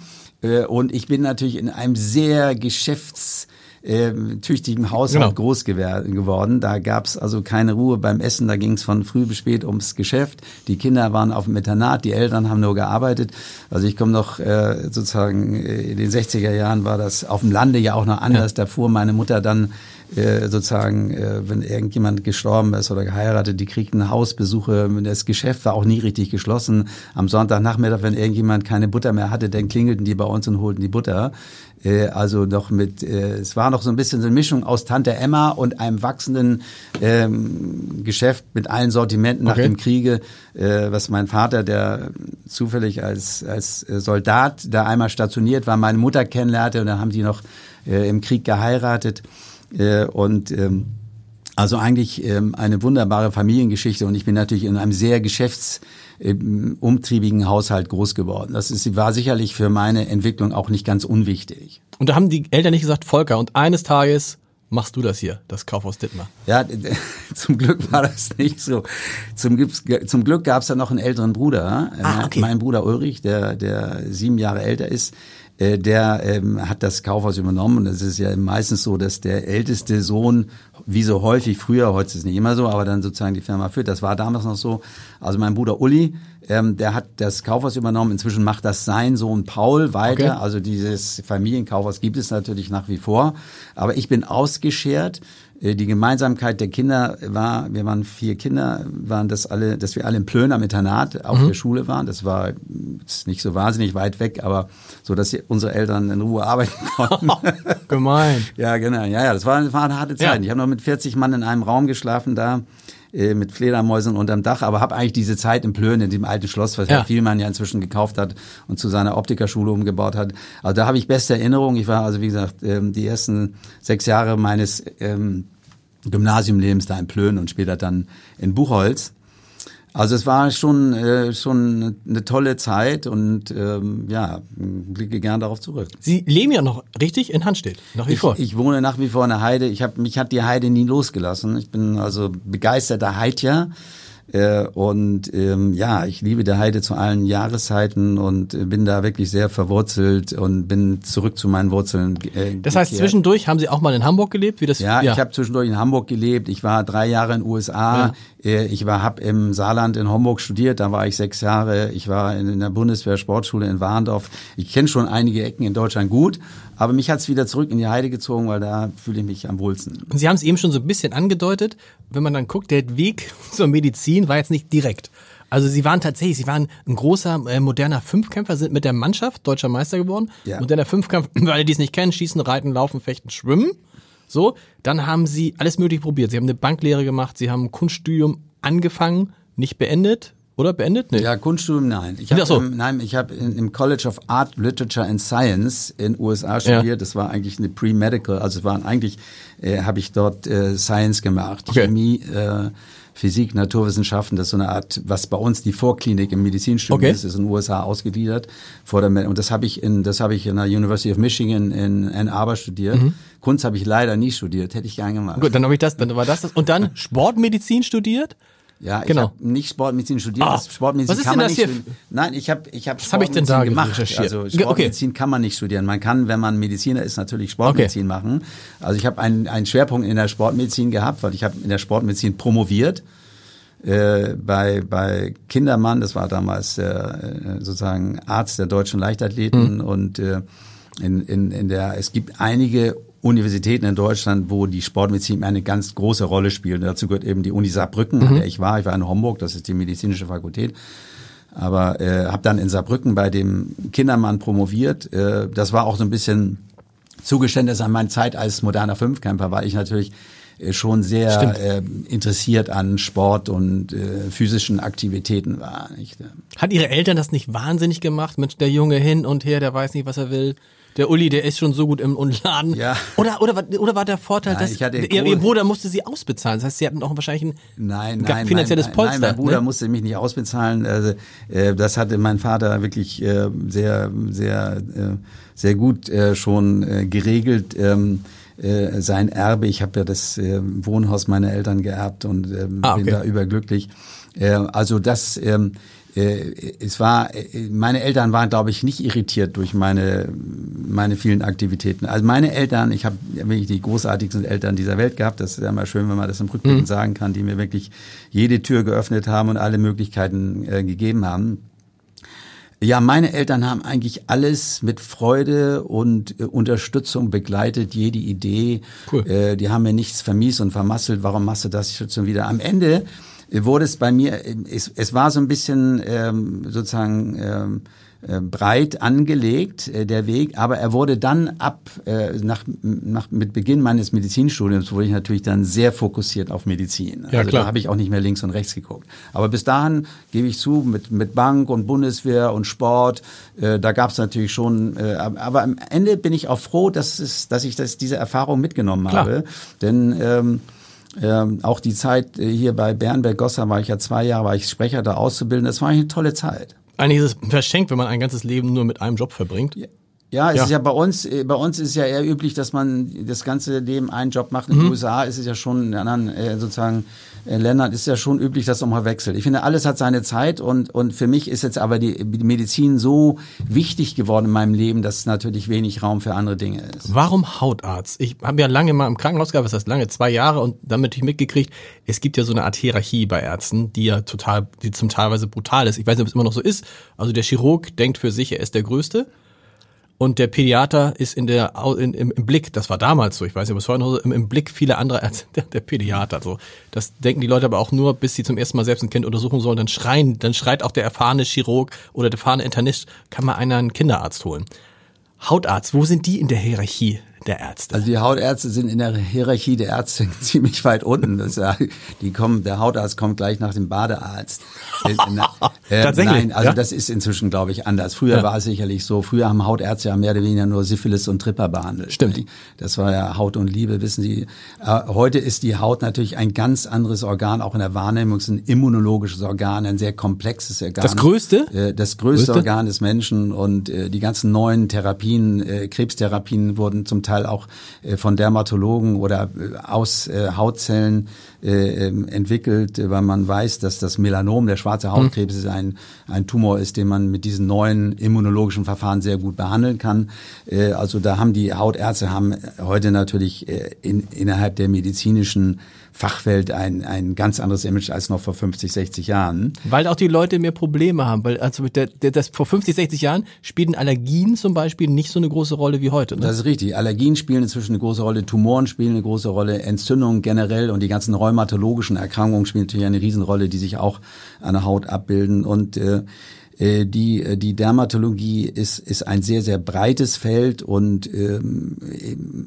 Dittmar. Äh, und ich bin natürlich in einem sehr geschäfts ähm, tüchtigen Haushalt genau. groß geworden. Da gab's also keine Ruhe beim Essen, da ging's von früh bis spät ums Geschäft. Die Kinder waren auf dem Internat, die Eltern haben nur gearbeitet. Also ich komme noch äh, sozusagen äh, in den 60er Jahren war das auf dem Lande ja auch noch anders. Ja. Da fuhr meine Mutter dann äh, sozusagen, äh, wenn irgendjemand gestorben ist oder geheiratet, die kriegten Hausbesuche. Das Geschäft war auch nie richtig geschlossen. Am Sonntagnachmittag, wenn irgendjemand keine Butter mehr hatte, dann klingelten die bei uns und holten die Butter. Äh, also noch mit, äh, es war noch so ein bisschen so eine Mischung aus Tante Emma und einem wachsenden ähm, Geschäft mit allen Sortimenten nach dem Kriege, äh, was mein Vater, der zufällig als, als Soldat da einmal stationiert war, meine Mutter kennenlernte und dann haben die noch äh, im Krieg geheiratet. Äh, und ähm, also eigentlich ähm, eine wunderbare Familiengeschichte und ich bin natürlich in einem sehr geschäftsumtriebigen Haushalt groß geworden. Das ist, war sicherlich für meine Entwicklung auch nicht ganz unwichtig. Und da haben die Eltern nicht gesagt, Volker, und eines Tages machst du das hier, das Kaufhaus Dittmar? Ja, zum Glück war das nicht so. Zum, zum Glück gab es da noch einen älteren Bruder, ah, okay. mein Bruder Ulrich, der, der sieben Jahre älter ist äh, der ähm, hat das Kaufhaus übernommen und es ist ja meistens so, dass der älteste Sohn, wie so häufig früher, heute ist es nicht immer so, aber dann sozusagen die Firma führt. Das war damals noch so. Also mein Bruder Uli, ähm, der hat das Kaufhaus übernommen. Inzwischen macht das sein Sohn Paul weiter. Okay. Also dieses Familienkaufhaus gibt es natürlich nach wie vor. Aber ich bin ausgeschert die Gemeinsamkeit der Kinder war, wir waren vier Kinder, waren das alle, dass wir alle im Plön am Internat auf mhm. der Schule waren. Das war ist nicht so wahnsinnig weit weg, aber so, dass unsere Eltern in Ruhe arbeiten konnten. Gemein. ja, genau. Ja, ja, das war, war eine harte Zeit. Ja. Ich habe noch mit 40 Mann in einem Raum geschlafen da äh, mit Fledermäusen unterm Dach, aber habe eigentlich diese Zeit im Plön in dem alten Schloss, was ja. Herr Vielmann ja inzwischen gekauft hat und zu seiner Optikerschule umgebaut hat. Also da habe ich beste Erinnerungen. Ich war also wie gesagt ähm, die ersten sechs Jahre meines ähm, Gymnasiumlebens da in Plön und später dann in Buchholz. Also es war schon äh, schon eine tolle Zeit und ähm, ja, blicke gern darauf zurück. Sie leben ja noch richtig in Handstedt, nach wie ich, vor. Ich wohne nach wie vor in der Heide. Ich habe mich hat die Heide nie losgelassen. Ich bin also begeisterter Heidjer. Äh, und ähm, ja, ich liebe der Heide zu allen Jahreszeiten und bin da wirklich sehr verwurzelt und bin zurück zu meinen Wurzeln. Äh, das heißt, gekehrt. zwischendurch haben Sie auch mal in Hamburg gelebt? Wie das, ja, ja. ich habe zwischendurch in Hamburg gelebt. Ich war drei Jahre in den USA. Ja. Äh, ich war hab im Saarland in Homburg studiert. Da war ich sechs Jahre. Ich war in, in der Bundeswehr Sportschule in Warndorf. Ich kenne schon einige Ecken in Deutschland gut. Aber mich hat's wieder zurück in die Heide gezogen, weil da fühle ich mich am wohlsten. Und Sie haben es eben schon so ein bisschen angedeutet. Wenn man dann guckt, der Weg zur Medizin war jetzt nicht direkt. Also Sie waren tatsächlich, Sie waren ein großer, äh, moderner Fünfkämpfer, sind mit der Mannschaft deutscher Meister geworden. Ja. Moderner Fünfkampf, für alle, die es nicht kennen, schießen, reiten, laufen, fechten, schwimmen. So, dann haben Sie alles mögliche probiert. Sie haben eine Banklehre gemacht, Sie haben ein Kunststudium angefangen, nicht beendet, oder beendet? Nee. Ja, Kunststudium nein. Ich habe so. nein, ich habe im College of Art, Literature and Science in USA studiert. Ja. Das war eigentlich eine Pre-Medical, also es waren eigentlich äh, habe ich dort äh, Science gemacht, okay. Chemie, äh, Physik, Naturwissenschaften, das ist so eine Art, was bei uns die Vorklinik im Medizinstudium okay. ist, ist in den USA ausgegliedert. Vor der, und das habe ich in, das habe ich in der University of Michigan in Ann Arbor studiert. Mhm. Kunst habe ich leider nie studiert, hätte ich gern gemacht. Gut, dann habe ich das, dann war das das. Und dann Sportmedizin studiert? Ja, genau. ich habe nicht Sportmedizin studiert. Ah, Sportmedizin was ist kann denn man das nicht hier? Nein, ich habe ich habe Sportmedizin hab ich gemacht. Also Sportmedizin okay. kann man nicht studieren. Man kann, wenn man Mediziner ist, natürlich Sportmedizin okay. machen. Also ich habe einen einen Schwerpunkt in der Sportmedizin gehabt, weil ich habe in der Sportmedizin promoviert äh, bei bei Kindermann. Das war damals äh, sozusagen Arzt der deutschen Leichtathleten mhm. und äh, in, in, in der es gibt einige Universitäten in Deutschland, wo die Sportmedizin eine ganz große Rolle spielt. Und dazu gehört eben die Uni Saarbrücken, mhm. an der ich war. Ich war in Homburg, das ist die medizinische Fakultät. Aber äh, habe dann in Saarbrücken bei dem Kindermann promoviert. Äh, das war auch so ein bisschen Zugeständnis an meine Zeit als moderner Fünfkämpfer, weil ich natürlich äh, schon sehr äh, interessiert an Sport und äh, physischen Aktivitäten war. Nicht? Hat Ihre Eltern das nicht wahnsinnig gemacht? Mensch, der Junge hin und her, der weiß nicht, was er will der Uli, der ist schon so gut im Laden. Ja. Oder, oder, oder war der Vorteil, nein, dass ihr, ihr, Bruder musste sie ausbezahlen? Das heißt, sie hatten auch wahrscheinlich ein nein, nein, finanzielles nein, Polster. Nein, mein Bruder ne? musste mich nicht ausbezahlen. Also, äh, das hatte mein Vater wirklich äh, sehr, sehr, äh, sehr gut äh, schon äh, geregelt. Ähm, äh, sein Erbe. Ich habe ja das Wohnhaus meiner Eltern geerbt und ähm, ah, okay. bin da überglücklich. Also das ähm, äh, es war, äh, meine Eltern waren, glaube ich, nicht irritiert durch meine, meine vielen Aktivitäten. Also meine Eltern, ich habe wirklich die großartigsten Eltern dieser Welt gehabt. Das ist ja immer schön, wenn man das im Rückblick mhm. sagen kann, die mir wirklich jede Tür geöffnet haben und alle Möglichkeiten äh, gegeben haben. Ja, meine Eltern haben eigentlich alles mit Freude und äh, Unterstützung begleitet, jede Idee. Cool. Äh, die haben mir nichts vermies und vermasselt. Warum machst du das jetzt schon wieder? Am Ende wurde es bei mir, es, es war so ein bisschen ähm, sozusagen ähm, äh, breit angelegt, äh, der Weg, aber er wurde dann ab, äh, nach, nach, mit Beginn meines Medizinstudiums wurde ich natürlich dann sehr fokussiert auf Medizin. Ja, also klar. da habe ich auch nicht mehr links und rechts geguckt. Aber bis dahin, gebe ich zu, mit, mit Bank und Bundeswehr und Sport, äh, da gab es natürlich schon, äh, aber am Ende bin ich auch froh, dass, es, dass ich das, diese Erfahrung mitgenommen klar. habe. Denn ähm, ähm, auch die Zeit äh, hier bei Bernberg-Gossa war ich ja zwei Jahre, war ich Sprecher da auszubilden. Das war eigentlich eine tolle Zeit. Eigentlich ist es verschenkt, wenn man ein ganzes Leben nur mit einem Job verbringt. Ja. Ja, es ja. ist ja bei uns, äh, bei uns ist ja eher üblich, dass man das ganze Leben einen Job macht. In den mhm. USA ist es ja schon in anderen äh, sozusagen Ländern ist ja schon üblich, dass man mal wechselt. Ich finde, alles hat seine Zeit und, und für mich ist jetzt aber die, Medizin so wichtig geworden in meinem Leben, dass natürlich wenig Raum für andere Dinge ist. Warum Hautarzt? Ich habe ja lange mal im Krankenhaus gehabt, das heißt lange, zwei Jahre und damit ich mitgekriegt, es gibt ja so eine Art Hierarchie bei Ärzten, die ja total, die zum teilweise brutal ist. Ich weiß nicht, ob es immer noch so ist. Also der Chirurg denkt für sich, er ist der Größte und der Pädiater ist in der in, im, im, Blick, das war damals so, ich weiß nicht, was heute noch so, im, im Blick vieler anderer als der, der Pädiater. So, das denken die Leute aber auch nur, bis sie zum ersten Mal selbst ein Kind untersuchen sollen, dann schreien, dann schreit auch der erfahrene Chirurg oder der erfahrene Internist, kann man einer einen Kinderarzt holen. Hautarzt, wo sind die in der Hierarchie der Ärzte? Also die Hautärzte sind in der Hierarchie der Ärzte ziemlich weit unten. Das, die kommen, der Hautarzt kommt gleich nach dem Badearzt. Äh, Tatsächlich? Nein, also ja? das ist inzwischen, glaube ich, anders. Früher ja. war es sicherlich so. Früher haben Hautärzte ja mehr oder weniger nur Syphilis und Tripper behandelt. Stimmt. Das war ja Haut und Liebe, wissen Sie. Äh, heute ist die Haut natürlich ein ganz anderes Organ, auch in der Wahrnehmung. Es ist ein immunologisches Organ, ein sehr komplexes Organ. Das größte? Äh, das größte, größte? Organ des Menschen und die ganzen neuen Therapien, Krebstherapien wurden zum Teil Teil auch äh, von Dermatologen oder äh, aus äh, Hautzellen ähm, entwickelt, weil man weiß, dass das Melanom, der schwarze Hautkrebs, mhm. ein, ein Tumor ist, den man mit diesen neuen immunologischen Verfahren sehr gut behandeln kann. Also da haben die Hautärzte haben heute natürlich in, innerhalb der medizinischen Fachwelt ein, ein ganz anderes Image als noch vor 50, 60 Jahren. Weil auch die Leute mehr Probleme haben. Weil also der, der, das vor 50, 60 Jahren spielten Allergien zum Beispiel nicht so eine große Rolle wie heute. Ne? Das ist richtig. Allergien spielen inzwischen eine große Rolle, Tumoren spielen eine große Rolle, Entzündungen generell und die ganzen rheumatologischen Erkrankungen spielen natürlich eine Riesenrolle, die sich auch an der Haut abbilden. Und äh, äh, die, äh, die Dermatologie ist, ist ein sehr, sehr breites Feld und ähm,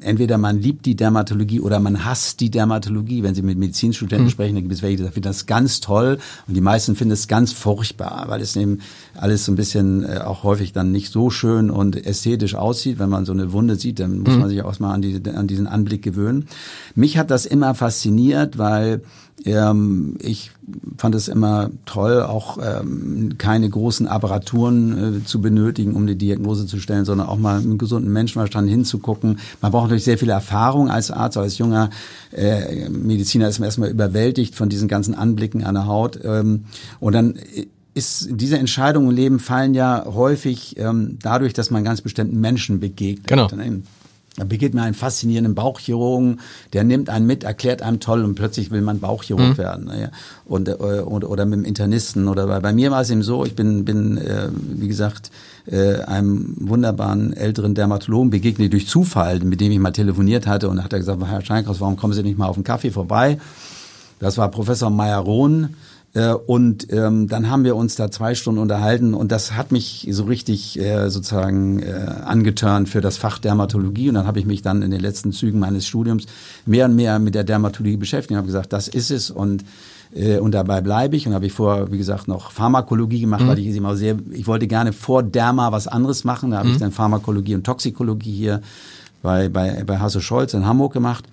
entweder man liebt die Dermatologie oder man hasst die Dermatologie. Wenn Sie mit Medizinstudenten mhm. sprechen, dann gibt es welche, die finden das ganz toll und die meisten finden es ganz furchtbar, weil es eben alles so ein bisschen äh, auch häufig dann nicht so schön und ästhetisch aussieht. Wenn man so eine Wunde sieht, dann muss mhm. man sich auch mal an, die, an diesen Anblick gewöhnen. Mich hat das immer fasziniert, weil ähm, ich fand es immer toll, auch ähm, keine großen Apparaturen äh, zu benötigen, um die Diagnose zu stellen, sondern auch mal mit gesunden Menschenverstand hinzugucken. Man braucht natürlich sehr viel Erfahrung als Arzt, als junger äh, Mediziner ist man erstmal überwältigt von diesen ganzen Anblicken an der Haut. Ähm, und dann ist diese Entscheidungen im Leben fallen ja häufig ähm, dadurch, dass man ganz bestimmten Menschen begegnet. Genau. Da begegnet man einen faszinierenden Bauchchirurgen, der nimmt einen mit, erklärt einem toll und plötzlich will man Bauchchirurg mhm. werden. Ne? Und, äh, oder, oder mit dem Internisten. Oder bei, bei mir war es eben so, ich bin, bin äh, wie gesagt, äh, einem wunderbaren älteren Dermatologen begegnet durch Zufall, mit dem ich mal telefoniert hatte und hat er gesagt, Herr Scheinkraus, warum kommen Sie nicht mal auf einen Kaffee vorbei? Das war Professor Meyer-Rohn und ähm, dann haben wir uns da zwei Stunden unterhalten und das hat mich so richtig äh, sozusagen äh, angeturnt für das Fach Dermatologie. Und dann habe ich mich dann in den letzten Zügen meines Studiums mehr und mehr mit der Dermatologie beschäftigt und habe gesagt, das ist es und äh, und dabei bleibe ich und habe ich vor, wie gesagt, noch Pharmakologie gemacht, mhm. weil ich immer sehr, ich wollte gerne vor Derma was anderes machen. Da habe mhm. ich dann Pharmakologie und Toxikologie hier bei, bei, bei Hasse Scholz in Hamburg gemacht.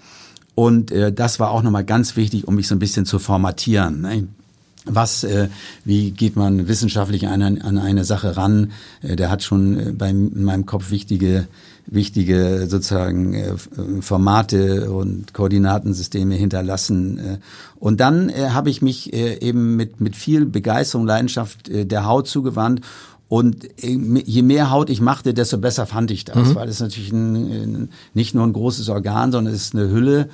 Und äh, das war auch nochmal ganz wichtig, um mich so ein bisschen zu formatieren. Ne? Was, äh, wie geht man wissenschaftlich an, an eine Sache ran? Äh, der hat schon äh, bei in meinem Kopf wichtige wichtige sozusagen äh, Formate und Koordinatensysteme hinterlassen. Äh. Und dann äh, habe ich mich äh, eben mit mit viel Begeisterung, Leidenschaft äh, der Haut zugewandt und äh, je mehr Haut ich machte, desto besser fand ich das, mhm. weil es natürlich ein, nicht nur ein großes Organ, sondern es ist eine Hülle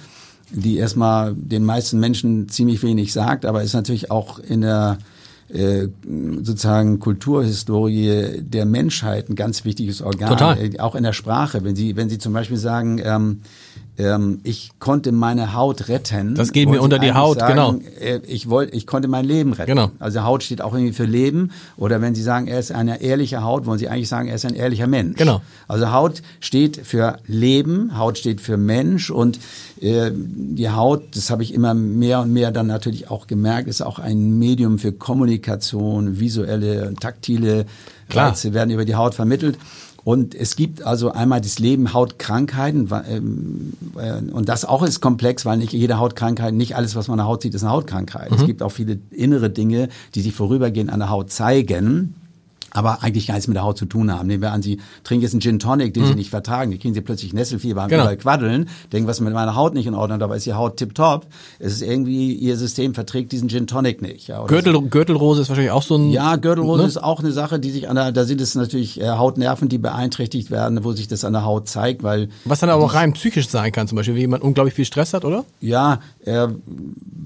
die erstmal den meisten Menschen ziemlich wenig sagt, aber ist natürlich auch in der äh, sozusagen Kulturhistorie der Menschheit ein ganz wichtiges Organ. Total. Äh, auch in der Sprache. Wenn Sie, wenn Sie zum Beispiel sagen, ähm, ähm, ich konnte meine Haut retten. Das geht mir unter die Haut, sagen, genau. Ich wollte, ich konnte mein Leben retten. Genau. Also Haut steht auch irgendwie für Leben. Oder wenn Sie sagen, er ist eine ehrliche Haut, wollen Sie eigentlich sagen, er ist ein ehrlicher Mensch. Genau. Also Haut steht für Leben, Haut steht für Mensch und äh, die Haut, das habe ich immer mehr und mehr dann natürlich auch gemerkt, ist auch ein Medium für Kommunikation, visuelle, taktile Klar. Reize werden über die Haut vermittelt. Und es gibt also einmal das Leben Hautkrankheiten ähm, äh, und das auch ist komplex, weil nicht jede Hautkrankheit, nicht alles, was man an der Haut sieht, ist eine Hautkrankheit. Mhm. Es gibt auch viele innere Dinge, die sich vorübergehend an der Haut zeigen aber eigentlich gar nichts mit der Haut zu tun haben. Nehmen wir an, Sie trinken jetzt einen Gin Tonic, den mhm. Sie nicht vertragen, die kriegen Sie plötzlich Nesselfieber, haben genau. überall Quaddeln, denken, was mit meiner Haut nicht in Ordnung, dabei ist die Haut tipptopp. Es ist irgendwie, Ihr System verträgt diesen Gin Tonic nicht. Ja, Gürtel, so. Gürtelrose ist wahrscheinlich auch so ein... Ja, Gürtelrose ne? ist auch eine Sache, die sich an der, da sind es natürlich äh, Hautnerven, die beeinträchtigt werden, wo sich das an der Haut zeigt, weil... Was dann aber auch rein psychisch sein kann, zum Beispiel, wenn jemand unglaublich viel Stress hat, oder? Ja, äh,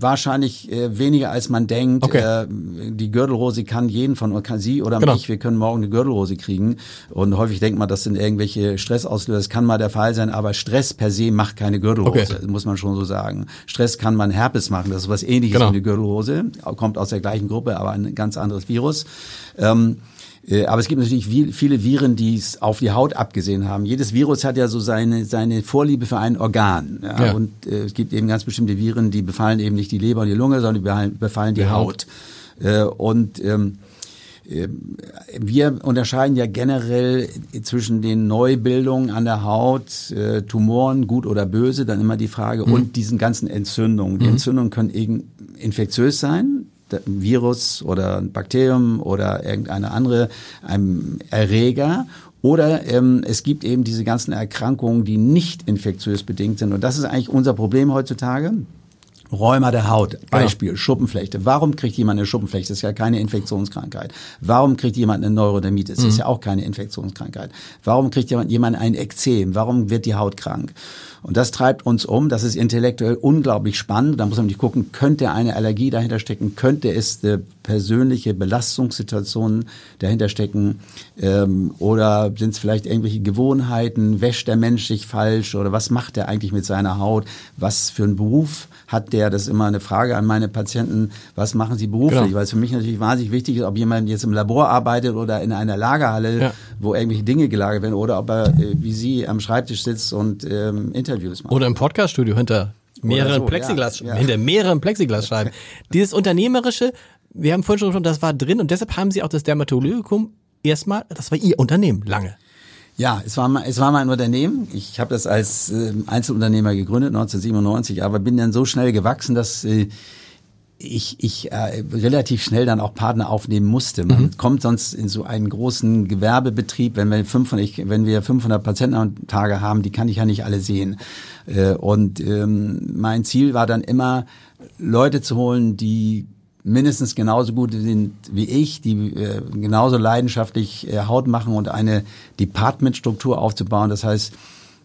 wahrscheinlich äh, weniger als man denkt. Okay. Äh, die Gürtelrose kann jeden von kann Sie oder genau. mich, wir können morgen eine Gürtelrose kriegen. Und häufig denkt man, das sind irgendwelche Stressauslöser. Das kann mal der Fall sein, aber Stress per se macht keine Gürtelrose, okay. muss man schon so sagen. Stress kann man Herpes machen. Das ist was ähnliches genau. wie eine Gürtelrose. Kommt aus der gleichen Gruppe, aber ein ganz anderes Virus. Ähm, äh, aber es gibt natürlich viele Viren, die es auf die Haut abgesehen haben. Jedes Virus hat ja so seine, seine Vorliebe für ein Organ. Ja? ja. Und äh, es gibt eben ganz bestimmte Viren, die befallen eben nicht die Leber und die Lunge, sondern die befallen die, die Haut. Haut. Äh, und ähm, äh, wir unterscheiden ja generell zwischen den Neubildungen an der Haut, äh, Tumoren, gut oder böse, dann immer die Frage, mhm. und diesen ganzen Entzündungen. Die mhm. Entzündungen können eben infektiös sein, ein Virus oder ein Bakterium oder irgendeine andere ein Erreger oder ähm, es gibt eben diese ganzen Erkrankungen, die nicht infektiös bedingt sind. Und das ist eigentlich unser Problem heutzutage. Rheuma der Haut, Beispiel, ja. Schuppenflechte. Warum kriegt jemand eine Schuppenflechte? Das ist ja keine Infektionskrankheit. Warum kriegt jemand eine Neurodermitis? Das mhm. ist ja auch keine Infektionskrankheit. Warum kriegt jemand, jemand ein Ekzem? Warum wird die Haut krank? Und das treibt uns um. Das ist intellektuell unglaublich spannend. Da muss man nicht gucken, könnte eine Allergie dahinter stecken? Könnte es eine persönliche Belastungssituation dahinter stecken? Ähm, oder sind es vielleicht irgendwelche Gewohnheiten? Wäscht der Mensch sich falsch? Oder was macht er eigentlich mit seiner Haut? Was für einen Beruf hat der? Das ist immer eine Frage an meine Patienten. Was machen sie beruflich? Genau. Weil es für mich natürlich wahnsinnig wichtig ist, ob jemand jetzt im Labor arbeitet oder in einer Lagerhalle, ja. wo irgendwelche Dinge gelagert werden, oder ob er äh, wie Sie am Schreibtisch sitzt und ähm, Interviews macht. Oder im Podcaststudio hinter mehreren so, Plexiglas, ja, ja. hinter mehreren Plexiglasscheiben. Dieses unternehmerische, wir haben vorhin schon gesprochen, das war drin und deshalb haben Sie auch das Dermatologikum erstmal, das war Ihr Unternehmen lange. Ja, es war, mal, es war mein Unternehmen. Ich habe das als äh, Einzelunternehmer gegründet, 1997, aber bin dann so schnell gewachsen, dass äh, ich, ich äh, relativ schnell dann auch Partner aufnehmen musste. Man mhm. kommt sonst in so einen großen Gewerbebetrieb, wenn wir 500, ich, wenn wir 500 Patienten am Tage haben, die kann ich ja nicht alle sehen. Äh, und ähm, mein Ziel war dann immer, Leute zu holen, die mindestens genauso gut sind wie ich, die äh, genauso leidenschaftlich äh, Haut machen und eine Departmentstruktur aufzubauen. Das heißt,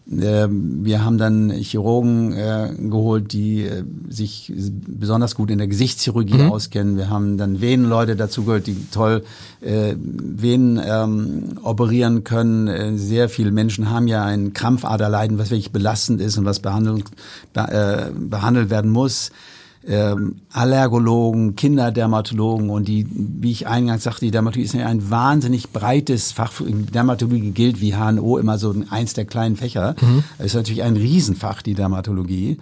wir haben dann Chirurgen äh, geholt, die äh, sich besonders gut in der Gesichtschirurgie mhm. auskennen. Wir haben dann Venenleute dazu gehört, die toll äh, Venen ähm, operieren können. Sehr viele Menschen haben ja ein Krampfaderleiden, was wirklich belastend ist und was behandelt, behandelt werden muss ähm, Allergologen, Kinderdermatologen und die, wie ich eingangs sagte, die Dermatologie ist ja ein wahnsinnig breites Fach. Dermatologie gilt wie HNO immer so eins der kleinen Fächer. Mhm. Es ist natürlich ein Riesenfach, die Dermatologie.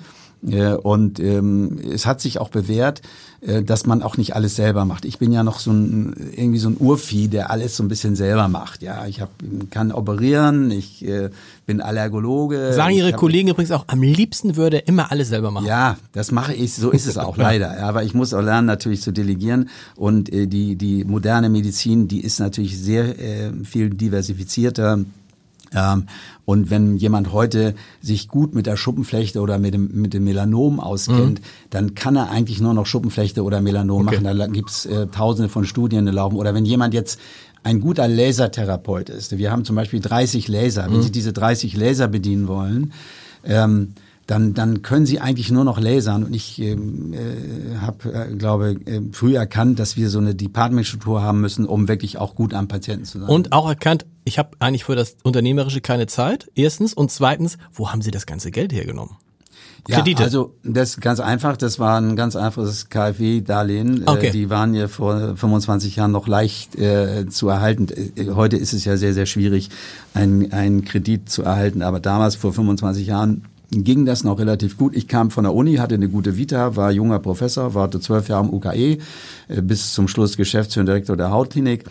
Äh, und ähm, es hat sich auch bewährt, äh, dass man auch nicht alles selber macht. Ich bin ja noch so ein irgendwie so ein Urvieh, der alles so ein bisschen selber macht. Ja, ich hab, kann operieren, ich äh, bin Allergologe. Sagen Ihre Kollegen übrigens auch, am liebsten würde er immer alles selber machen. Ja, das mache ich. So ist es auch leider. Aber ich muss auch lernen, natürlich zu delegieren. Und äh, die die moderne Medizin, die ist natürlich sehr äh, viel diversifizierter. Ähm, und wenn jemand heute sich gut mit der Schuppenflechte oder mit dem, mit dem Melanom auskennt, mhm. dann kann er eigentlich nur noch Schuppenflechte oder Melanom okay. machen. Da gibt's äh, tausende von Studien laufen. Oder wenn jemand jetzt ein guter Lasertherapeut ist, wir haben zum Beispiel 30 Laser, wenn mhm. Sie diese 30 Laser bedienen wollen, ähm, dann, dann können sie eigentlich nur noch lasern. Und ich ähm, äh, habe, äh, glaube, äh, früh erkannt, dass wir so eine Departmentstruktur haben müssen, um wirklich auch gut am Patienten zu sein. Und auch erkannt, ich habe eigentlich für das Unternehmerische keine Zeit, erstens. Und zweitens, wo haben Sie das ganze Geld hergenommen? Kredite. Ja, also das ist ganz einfach, das war ein ganz einfaches KfW-Darlehen. Äh, okay. Äh, die waren ja vor 25 Jahren noch leicht äh, zu erhalten. Äh, heute ist es ja sehr, sehr schwierig, einen, einen Kredit zu erhalten. Aber damals, vor 25 Jahren, ging das noch relativ gut. Ich kam von der Uni, hatte eine gute Vita, war junger Professor, warte zwölf Jahre am UKE, äh, bis zum Schluss Geschäftsführer und Direktor der Hautklinik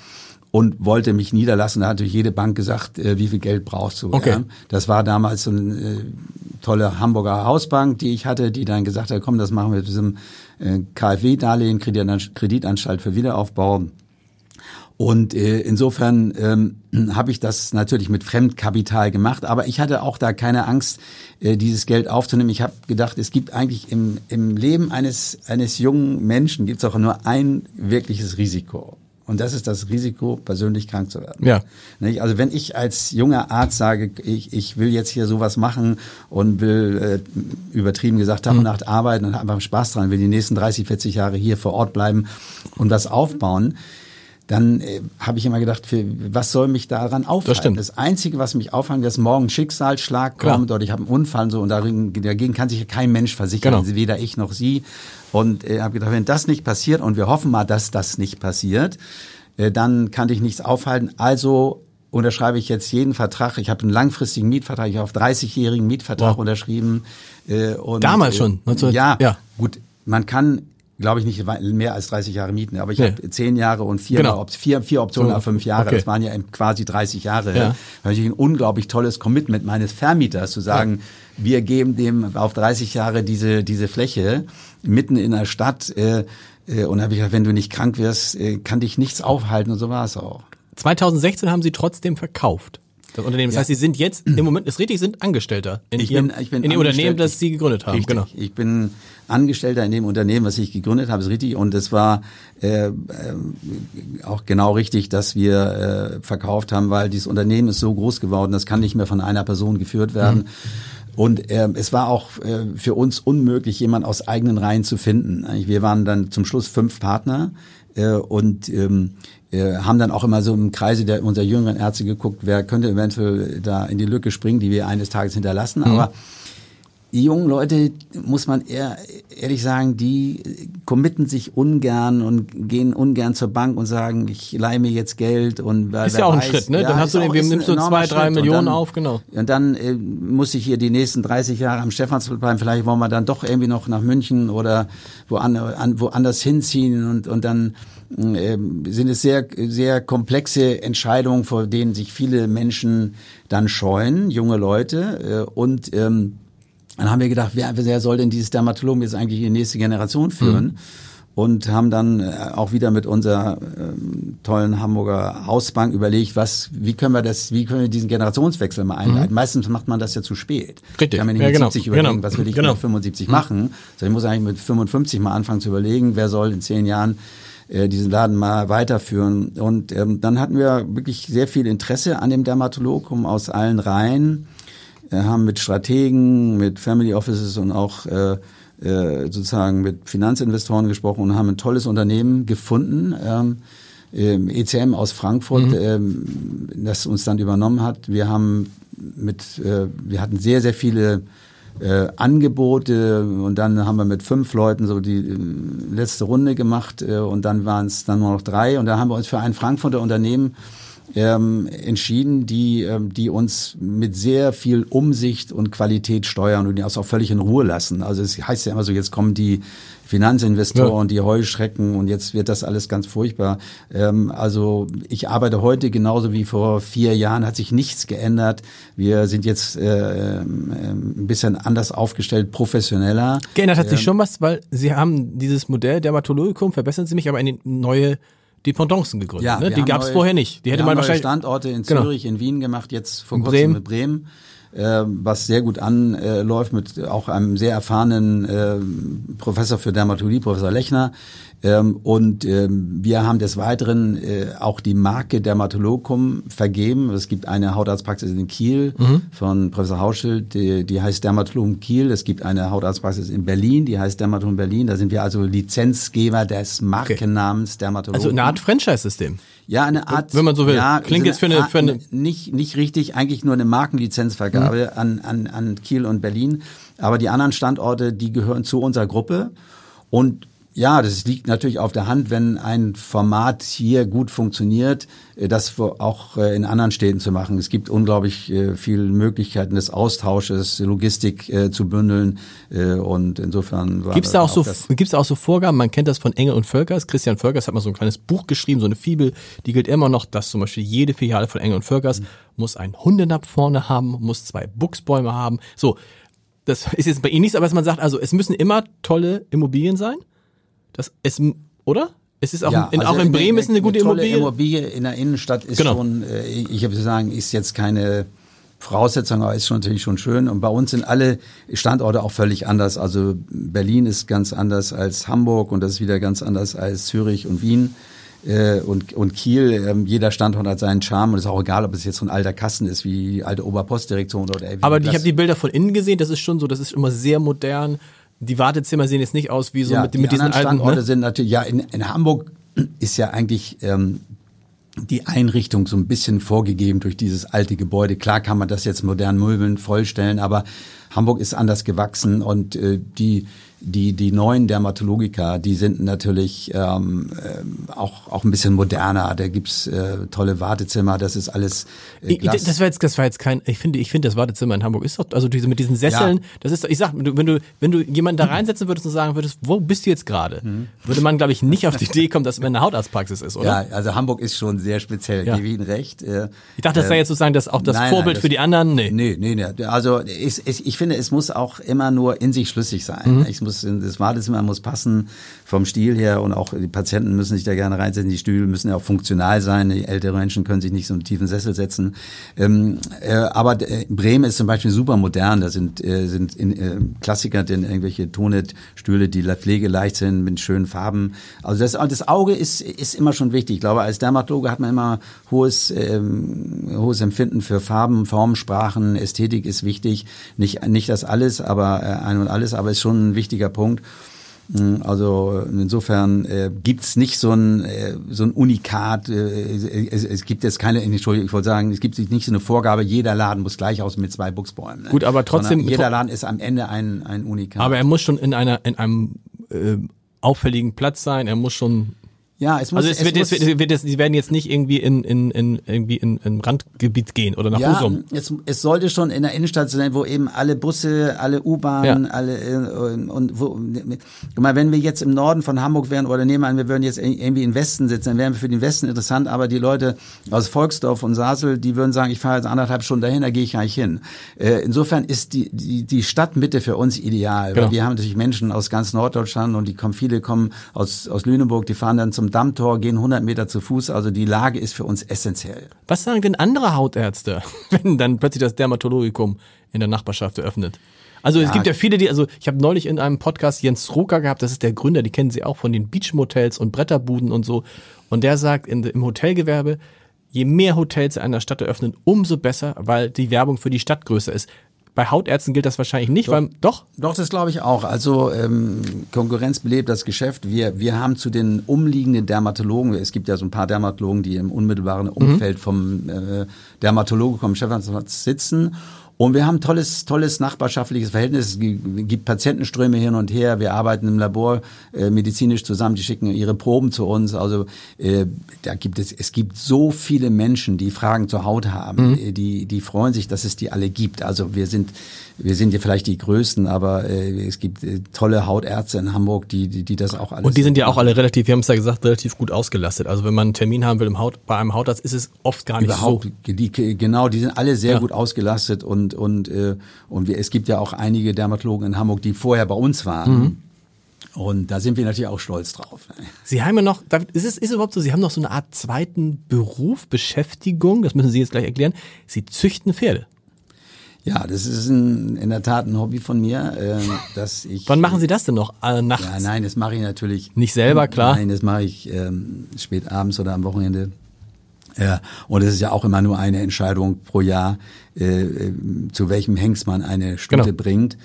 und wollte mich niederlassen. Da hat natürlich jede Bank gesagt, wie viel Geld brauchst du. Okay. Das war damals so eine äh, tolle Hamburger Hausbank, die ich hatte, die dann gesagt hat, komm, das machen wir mit diesem äh, KfW-Darlehen, Kreditanstalt für Wiederaufbau. Und äh, insofern ähm, habe ich das natürlich mit Fremdkapital gemacht, aber ich hatte auch da keine Angst, äh, dieses Geld aufzunehmen. Ich habe gedacht, es gibt eigentlich im, im Leben eines, eines jungen Menschen gibt es auch nur ein wirkliches Risiko. Und das ist das Risiko, persönlich krank zu werden. Ja. Also wenn ich als junger Arzt sage, ich, ich will jetzt hier sowas machen und will äh, übertrieben gesagt Tag und mhm. Nacht arbeiten und habe einfach Spaß dran, will die nächsten 30, 40 Jahre hier vor Ort bleiben und das aufbauen, dann äh, habe ich immer gedacht, für, was soll mich daran aufhalten? Das, stimmt. das Einzige, was mich aufhalten, dass morgen ein Schicksalsschlag kommt Klar. oder ich habe einen Unfall und so und darin, dagegen kann sich kein Mensch versichern, genau. weder ich noch Sie. Und äh, habe gedacht, wenn das nicht passiert und wir hoffen mal, dass das nicht passiert, äh, dann kann dich nichts aufhalten. Also unterschreibe ich jetzt jeden Vertrag. Ich habe einen langfristigen Mietvertrag, ich habe auf 30-jährigen Mietvertrag wow. unterschrieben. Äh, und, Damals schon? 19, ja, ja, gut. Man kann glaube ich, nicht mehr als 30 Jahre mieten. Aber ich nee. habe zehn Jahre und vier, genau. vier, vier Optionen so, auf fünf Jahre. Okay. Das waren ja quasi 30 Jahre. Ja. Natürlich ein unglaublich tolles Commitment meines Vermieters zu sagen, ja. wir geben dem auf 30 Jahre diese, diese Fläche mitten in der Stadt. Äh, äh, und habe ich gesagt, wenn du nicht krank wirst, äh, kann dich nichts aufhalten. Und so war es auch. 2016 haben Sie trotzdem verkauft das Unternehmen. Das ja. heißt, Sie sind jetzt im Moment, ist richtig, sind Angestellter in, ich ihrem, bin, ich bin in dem Unternehmen, das Sie gegründet haben. Richtig. Genau. Ich bin Angestellter in dem Unternehmen, was ich gegründet habe, ist richtig. Und es war äh, äh, auch genau richtig, dass wir äh, verkauft haben, weil dieses Unternehmen ist so groß geworden, das kann nicht mehr von einer Person geführt werden. Mhm. Und äh, es war auch äh, für uns unmöglich, jemand aus eigenen Reihen zu finden. Wir waren dann zum Schluss fünf Partner äh, und ähm, äh, haben dann auch immer so im Kreise der unserer jüngeren Ärzte geguckt, wer könnte eventuell da in die Lücke springen, die wir eines Tages hinterlassen. Mhm. Aber die jungen Leute, muss man eher, ehrlich sagen, die committen sich ungern und gehen ungern zur Bank und sagen, ich leihe mir jetzt Geld und weil Ist ja auch weiß, ein Schritt, ne? Ja, dann hast du, wem nimmst du zwei, drei Schritt. Millionen dann, auf, genau. Und dann äh, muss ich hier die nächsten 30 Jahre am Stephansplatz bleiben, vielleicht wollen wir dann doch irgendwie noch nach München oder woanders, woanders hinziehen und, und dann äh, sind es sehr, sehr komplexe Entscheidungen, vor denen sich viele Menschen dann scheuen, junge Leute. Äh, und ähm, dann haben wir gedacht, wer, wer soll denn dieses Dermatologen jetzt eigentlich in die nächste Generation führen? Mhm. Und haben dann äh, auch wieder mit unserer ähm, tollen Hamburger Hausbank überlegt, was, wie können wir das, wie können wir diesen Generationswechsel mal einleiten? Mhm. Meistens macht man das ja zu spät. Richtig. Kann man nicht ja, mit genau. 70 überlegen, genau. was will ich genau. mit 75 mhm. machen? So, ich muss eigentlich mit 55 mal anfangen zu überlegen, wer soll in zehn Jahren äh, diesen Laden mal weiterführen. Und ähm, dann hatten wir wirklich sehr viel Interesse an dem Dermatologum aus allen Reihen, haben mit Strategen, mit Family Offices und auch äh, äh, sozusagen mit Finanzinvestoren gesprochen und haben ein tolles Unternehmen gefunden. Ähm, ECM e aus Frankfurt, mhm. ähm, das uns dann übernommen hat. Wir haben mit, äh, wir hatten sehr, sehr viele äh, Angebote und dann haben wir mit fünf Leuten so die äh, letzte Runde gemacht äh, und dann waren es dann nur noch drei und da haben wir uns für ein Frankfurter Unternehmen ähm, entschieden, die, ähm, die uns mit sehr viel Umsicht und Qualität steuern und die uns auch völlig in Ruhe lassen. Also es heißt ja immer so, jetzt kommen die Finanzinvestoren, ja. die Heuschrecken und jetzt wird das alles ganz furchtbar. Ähm, also ich arbeite heute genauso wie vor vier Jahren, hat sich nichts geändert. Wir sind jetzt äh, ähm, ein bisschen anders aufgestellt, professioneller. Geändert hat sich ähm, schon was, weil Sie haben dieses Modell Dermatologikum, verbessern Sie mich, aber eine neue Dependancen gegründet. Ja, ne? Die gab es vorher nicht. Die hätte man wahrscheinlich Standorte in genau. Zürich, genau. in Wien gemacht, jetzt vor kurzem Bremen. mit Bremen was sehr gut anläuft mit auch einem sehr erfahrenen äh, Professor für Dermatologie, Professor Lechner. Ähm, und ähm, wir haben des Weiteren äh, auch die Marke Dermatologum vergeben. Es gibt eine Hautarztpraxis in Kiel mhm. von Professor Hauschild, die, die heißt Dermatologum Kiel. Es gibt eine Hautarztpraxis in Berlin, die heißt Dermatologum Berlin. Da sind wir also Lizenzgeber des Markennamens okay. Dermatologum. Also eine Art Franchise-System. Ja, eine Art. Wenn man so will. Ja, Klingt jetzt für eine, für eine nicht nicht richtig, eigentlich nur eine Markenlizenzvergabe mhm. an, an an Kiel und Berlin. Aber die anderen Standorte, die gehören zu unserer Gruppe und ja, das liegt natürlich auf der Hand, wenn ein Format hier gut funktioniert, äh, das auch äh, in anderen Städten zu machen. Es gibt unglaublich äh, viele Möglichkeiten des Austausches, Logistik zu bündeln und insofern Gibt's da auch, auch so gibt's da auch so Vorgaben? Man kennt das von Engel und Völkers. Christian Völkers hat mal so ein kleines Buch geschrieben, so eine Fibel, die gilt immer noch, dass zum Beispiel jede Filiale von Engel und Völkers mhm. muss einen Hundenapf vorne haben, muss zwei Buchsbäume haben. So, das ist jetzt bei Ihnen nichts, aber dass man sagt, also es müssen immer tolle Immobilien sein das ist, oder? Es ist auch, ja, in, also auch in Bremen eine, ist eine gute eine Immobilie. Immobilie in der Innenstadt ist genau. schon, äh, ich habe zu sagen, ist jetzt keine Voraussetzung, aber ist schon natürlich schon schön. Und bei uns sind alle Standorte auch völlig anders. Also Berlin ist ganz anders als Hamburg und das ist wieder ganz anders als Zürich und Wien äh, und, und Kiel. Ähm, jeder Standort hat seinen Charme und es ist auch egal, ob es jetzt so ein alter Kasten ist wie die alte Oberpostdirektion oder. Aber ich habe die Bilder von innen gesehen. Das ist schon so. Das ist immer sehr modern die Wartezimmer sehen jetzt nicht aus wie so ja, mit, die mit diesen alten. Standorte ne? sind natürlich, ja, in, in Hamburg ist ja eigentlich ähm, die Einrichtung so ein bisschen vorgegeben durch dieses alte Gebäude. Klar kann man das jetzt modernen Möbeln vollstellen, aber Hamburg ist anders gewachsen und äh, die die, die neuen Dermatologiker, die sind natürlich ähm, äh, auch, auch ein bisschen moderner. Da gibt's äh, tolle Wartezimmer, das ist alles äh, Glas. Das war jetzt, das war jetzt kein, ich finde, ich finde das Wartezimmer in Hamburg ist doch, also diese, mit diesen Sesseln, ja. das ist, ich sag, wenn du, wenn du jemanden da reinsetzen würdest und sagen würdest, wo bist du jetzt gerade, mhm. würde man, glaube ich, nicht auf die Idee kommen, dass es eine Hautarztpraxis ist, oder? Ja, also Hamburg ist schon sehr speziell, ja. gebe Ihnen recht. Äh, ich dachte, das wäre jetzt sozusagen das, auch das nein, Vorbild nein, das, für die anderen, nee. Nee, nee, nee. Also ich, ich, ich finde, es muss auch immer nur in sich schlüssig sein. Mhm. Ich muss in das Wartezimmer Zimmer muss passen vom Stil her und auch die Patienten müssen sich da gerne reinsetzen. Die Stühle müssen ja auch funktional sein. Die ältere Menschen können sich nicht so einen tiefen Sessel setzen. Ähm, äh, aber äh, Bremen ist zum Beispiel super modern. Da sind, äh, sind in, äh, Klassiker, denn irgendwelche Tonetstühle, die pflegeleicht sind mit schönen Farben. Also das, das Auge ist, ist immer schon wichtig. Ich glaube, als Dermatologe hat man immer hohes, ähm, hohes Empfinden für Farben, Formen, Sprachen, Ästhetik ist wichtig. Nicht, nicht das alles, aber äh, ein und alles, aber ist schon ein wichtiger Punkt. Hm, also insofern äh, gibt nicht so ein, äh, so ein Unikat. Äh, es, es gibt jetzt keine, Entschuldigung, ich wollte sagen, es gibt nicht so eine Vorgabe, jeder Laden muss gleich aus mit zwei Buchsbäumen. Ne? Gut, aber trotzdem. Sondern jeder Laden ist am Ende ein, ein Unikat. Aber er muss schon in einer in einem äh, auffälligen Platz sein, er muss schon ja, es muss. Also es, wird, muss, es wird, sie werden jetzt nicht irgendwie in, in, in irgendwie in, in Randgebiet gehen oder nach ja, Husum. Es, es sollte schon in der Innenstadt sein, wo eben alle Busse, alle U-Bahnen, ja. alle äh, und wo. Guck mal, wenn wir jetzt im Norden von Hamburg wären oder nehmen wir an, wir würden jetzt irgendwie im Westen sitzen, dann wären wir für den Westen interessant, aber die Leute aus Volksdorf und Sasel, die würden sagen, ich fahre jetzt anderthalb Stunden dahin, da gehe ich gar nicht hin. Äh, insofern ist die, die, die Stadtmitte für uns ideal, genau. weil wir haben natürlich Menschen aus ganz Norddeutschland und die kommen, viele kommen aus, aus Lüneburg, die fahren dann zum Dammtor, gehen 100 Meter zu Fuß. Also die Lage ist für uns essentiell. Was sagen denn andere Hautärzte, wenn dann plötzlich das Dermatologikum in der Nachbarschaft eröffnet? Also es ja. gibt ja viele, die, also ich habe neulich in einem Podcast Jens Rucker gehabt, das ist der Gründer, die kennen Sie auch von den Beachmotels und Bretterbuden und so. Und der sagt, in, im Hotelgewerbe, je mehr Hotels in einer Stadt eröffnen, umso besser, weil die Werbung für die Stadt größer ist. Bei Hautärzten gilt das wahrscheinlich nicht, doch, weil doch. Doch, das glaube ich auch. Also ähm, Konkurrenz belebt das Geschäft. Wir wir haben zu den umliegenden Dermatologen. Es gibt ja so ein paar Dermatologen, die im unmittelbaren Umfeld mhm. vom äh, Dermatologen vom Chefarztplatz sitzen und wir haben tolles, tolles nachbarschaftliches Verhältnis. Es gibt Patientenströme hin und her. Wir arbeiten im Labor äh, medizinisch zusammen. Die schicken ihre Proben zu uns. Also äh, da gibt es, es gibt so viele Menschen, die Fragen zur Haut haben. Mhm. Äh, die, die freuen sich, dass es die alle gibt. Also wir sind, wir sind ja vielleicht die Größten, aber äh, es gibt äh, tolle Hautärzte in Hamburg, die, die, die das auch alles. Und die sind ja auch alle relativ, wir haben es ja gesagt, relativ gut ausgelastet. Also wenn man einen Termin haben will im Haut, bei einem Hautarzt, ist es oft gar nicht Überhaupt, so. Die, genau, die sind alle sehr ja. gut ausgelastet und und äh, und wir, es gibt ja auch einige Dermatologen in Hamburg, die vorher bei uns waren. Mhm. Und da sind wir natürlich auch stolz drauf. Sie haben ja noch, ist es, ist es überhaupt so, Sie haben noch so eine Art zweiten Beruf, Beschäftigung, das müssen Sie jetzt gleich erklären. Sie züchten Pferde. Ja, das ist ein, in der Tat ein Hobby von mir, äh, dass ich. Wann machen Sie das denn noch? Äh, nachts? Ja, nein, das mache ich natürlich. Nicht selber, klar. Nein, das mache ich ähm, spät abends oder am Wochenende. Ja, und es ist ja auch immer nur eine Entscheidung pro Jahr, äh, äh zu welchem Hengst man eine Stunde genau. bringt.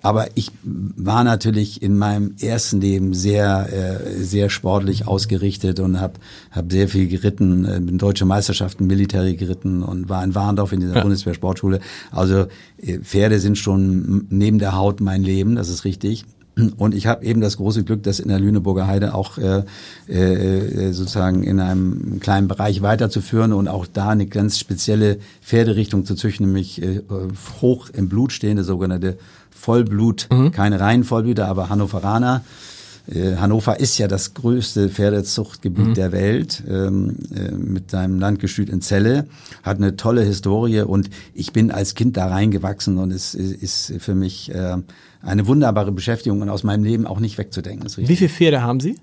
Aber ich war natürlich in meinem ersten Leben sehr, äh, sehr sportlich ausgerichtet und habe hab sehr viel geritten, äh, bin deutsche Meisterschaften Military geritten und war in Warndorf in dieser ja. Bundeswehr-Sportschule. Also äh, Pferde sind schon neben der Haut mein Leben, das ist richtig. Und ich habe eben das große Glück, das in der Lüneburger Heide auch äh, äh, sozusagen in einem kleinen Bereich weiterzuführen und auch da eine ganz spezielle Pferderichtung zu züchten, nämlich äh, hoch im Blut stehende sogenannte Vollblut, mhm. keine reinen Vollblüter, aber Hannoveraner. Äh, Hannover ist ja das größte Pferdezuchtgebiet mhm. der Welt ähm, äh, mit seinem Landgestüt in Celle, hat eine tolle Historie und ich bin als Kind da reingewachsen und es ist für mich äh, eine wunderbare Beschäftigung und aus meinem Leben auch nicht wegzudenken. Wie viele Pferde haben Sie?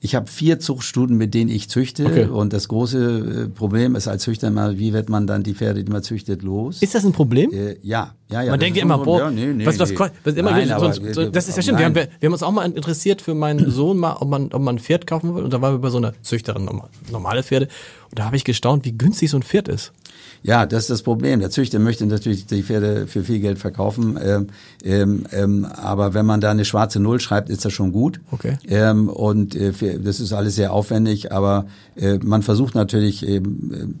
Ich habe vier Zuchtstuten, mit denen ich züchte. Okay. Und das große äh, Problem ist als Züchter immer, wie wird man dann die Pferde, die man züchtet, los? Ist das ein Problem? Äh, ja, ja, ja. Man denkt ja immer, boah, ja, nee, nee, was, was, was, was immer nein, aber, so, das ist ja stimmt. Wir haben, wir haben uns auch mal interessiert für meinen Sohn mal, ob man, ob man ein Pferd kaufen will. Und da waren wir bei so einer Züchterin, normale Pferde. Und da habe ich gestaunt, wie günstig so ein Pferd ist. Ja, das ist das Problem. Der Züchter möchte natürlich die Pferde für viel Geld verkaufen, ähm, ähm, ähm, aber wenn man da eine schwarze Null schreibt, ist das schon gut. Okay. Ähm, und äh, das ist alles sehr aufwendig, aber äh, man versucht natürlich, äh,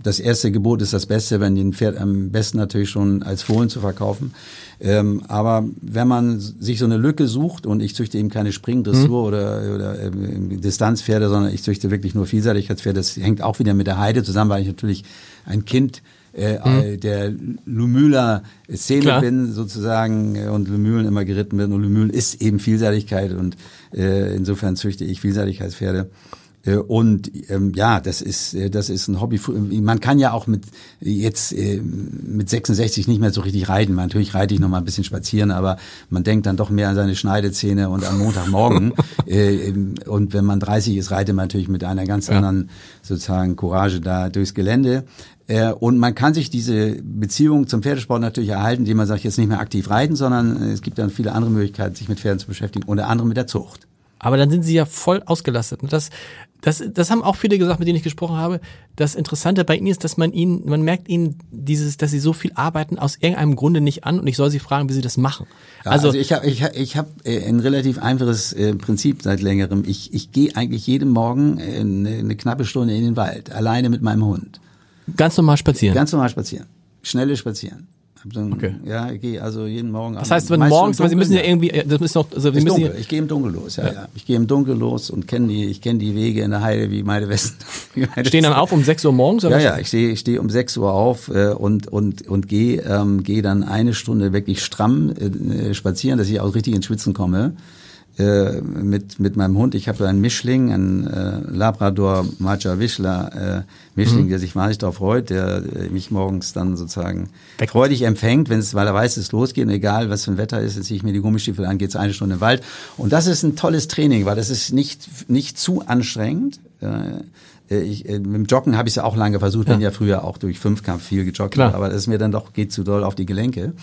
das erste Gebot ist das Beste, wenn ein Pferd am besten natürlich schon als Fohlen zu verkaufen. Ähm, aber wenn man sich so eine Lücke sucht und ich züchte eben keine Springdressur mhm. oder, oder äh, Distanzpferde, sondern ich züchte wirklich nur Vielseitigkeitspferde, das hängt auch wieder mit der Heide zusammen, weil ich natürlich ein Kind äh, mhm. der Lumüler Szene Klar. bin sozusagen äh, und Lumülen immer geritten bin und Lumülen ist eben Vielseitigkeit und äh, insofern züchte ich Vielseitigkeitspferde. Äh, und ähm, ja, das ist äh, das ist ein Hobby. Man kann ja auch mit jetzt äh, mit 66 nicht mehr so richtig reiten. Natürlich reite ich noch mal ein bisschen spazieren, aber man denkt dann doch mehr an seine Schneidezähne und am Montagmorgen. äh, und wenn man 30 ist, reitet man natürlich mit einer ganz ja. anderen sozusagen Courage da durchs Gelände. Äh, und man kann sich diese Beziehung zum Pferdesport natürlich erhalten, indem man sagt, jetzt nicht mehr aktiv reiten, sondern es gibt dann viele andere Möglichkeiten, sich mit Pferden zu beschäftigen, unter anderem mit der Zucht. Aber dann sind sie ja voll ausgelastet. Das, das, das haben auch viele gesagt, mit denen ich gesprochen habe. Das Interessante bei ihnen ist, dass man ihnen, man merkt ihnen dieses, dass sie so viel arbeiten, aus irgendeinem Grunde nicht an. Und ich soll sie fragen, wie sie das machen. Ja, also, also, ich habe ich, ich hab äh, ein relativ einfaches äh, Prinzip seit längerem. Ich, ich gehe eigentlich jeden Morgen eine, eine knappe Stunde in den Wald, alleine mit meinem Hund. Ganz normal spazieren. Ganz normal spazieren. Schnelle spazieren. Dann, okay. Ja, ich gehe also jeden Morgen. Das heißt, wenn morgens, weil Sie müssen ja irgendwie, das ist noch, also Sie müssen dunkel. Ich gehe im Dunkel los, ja, ja. ja. Ich gehe im Dunkel los und kenne die, ich kenne die Wege in der Heide wie meine Westen. Stehen dann auf um 6 Uhr morgens? Oder ja, ja, ich stehe, ich stehe um 6 Uhr auf äh, und und und gehe ähm, gehe dann eine Stunde wirklich stramm äh, spazieren, dass ich auch richtig ins Schwitzen komme. Äh, mit, mit meinem Hund. Ich habe einen Mischling, einen äh, Labrador Maja Wischler äh, Mischling, mhm. der sich wahnsinnig darauf freut, der äh, mich morgens dann sozusagen Weg. freudig empfängt, wenn es, weil er weiß, es losgeht, egal was für ein Wetter ist, jetzt ziehe ich mir die Gummistiefel an, geht's eine Stunde im Wald. Und das ist ein tolles Training, weil das ist nicht, nicht zu anstrengend. Äh, ich, äh, mit dem Joggen habe ich es ja auch lange versucht, ja. bin ja früher auch durch Fünfkampf viel gejoggt, Klar. aber das ist mir dann doch geht zu doll auf die Gelenke.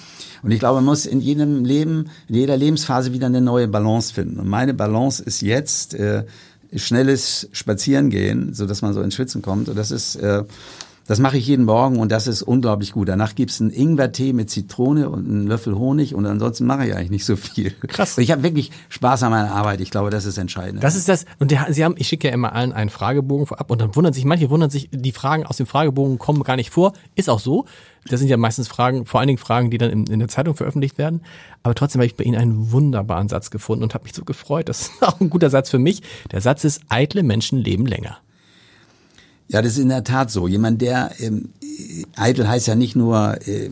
Und ich glaube, man muss in jedem Leben, in jeder Lebensphase wieder eine neue Balance finden. Und meine Balance ist jetzt äh, schnelles Spazierengehen, so dass man so ins Schwitzen kommt. Und das ist äh, das mache ich jeden Morgen und das ist unglaublich gut. Danach gibt's einen Ingwertee mit Zitrone und einen Löffel Honig und ansonsten mache ich eigentlich nicht so viel. Krass. Und ich habe wirklich Spaß an meiner Arbeit. Ich glaube, das ist entscheidend. Das ist das. Und der, Sie haben, ich schicke ja immer allen einen Fragebogen vorab und dann wundern sich, manche wundern sich, die Fragen aus dem Fragebogen kommen gar nicht vor. Ist auch so. Das sind ja meistens Fragen, vor allen Dingen Fragen, die dann in, in der Zeitung veröffentlicht werden. Aber trotzdem habe ich bei Ihnen einen wunderbaren Satz gefunden und habe mich so gefreut. Das ist auch ein guter Satz für mich. Der Satz ist, eitle Menschen leben länger. Ja, das ist in der Tat so. Jemand, der ähm, eitel heißt ja nicht nur, äh,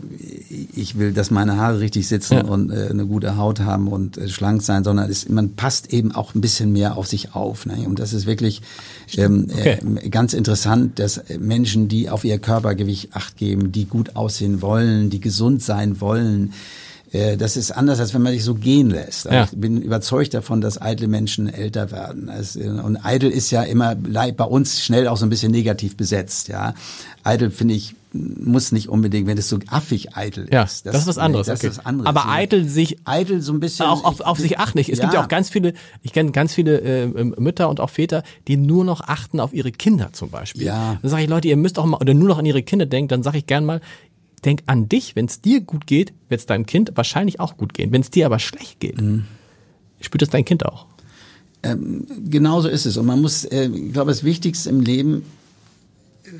ich will, dass meine Haare richtig sitzen ja. und äh, eine gute Haut haben und äh, schlank sein, sondern es, man passt eben auch ein bisschen mehr auf sich auf. Ne? Und das ist wirklich ähm, okay. äh, ganz interessant, dass Menschen, die auf ihr Körpergewicht acht geben, die gut aussehen wollen, die gesund sein wollen, äh, das ist anders, als wenn man sich so gehen lässt. Ja. Ich bin überzeugt davon, dass eitle Menschen älter werden. Äh, und eitel ist ja immer bei uns schnell auch so ein bisschen negativ besetzt. Ja, eitel finde ich muss nicht unbedingt, wenn es so affig eitel ja, ist. Das, das ist was anderes. Das okay. ist was anderes. Aber eitel sich eitel so ein bisschen auch auf, auf sich achten nicht. Es ja. gibt ja auch ganz viele, ich kenne ganz viele äh, Mütter und auch Väter, die nur noch achten auf ihre Kinder zum Beispiel. Ja. Dann sage ich Leute, ihr müsst auch mal oder nur noch an ihre Kinder denken. Dann sage ich gern mal, denk an dich, wenn es dir gut geht, wird es deinem Kind wahrscheinlich auch gut gehen. Wenn es dir aber schlecht geht, mhm. spürt es dein Kind auch. Ähm, genauso ist es. Und man muss, äh, ich glaube, das Wichtigste im Leben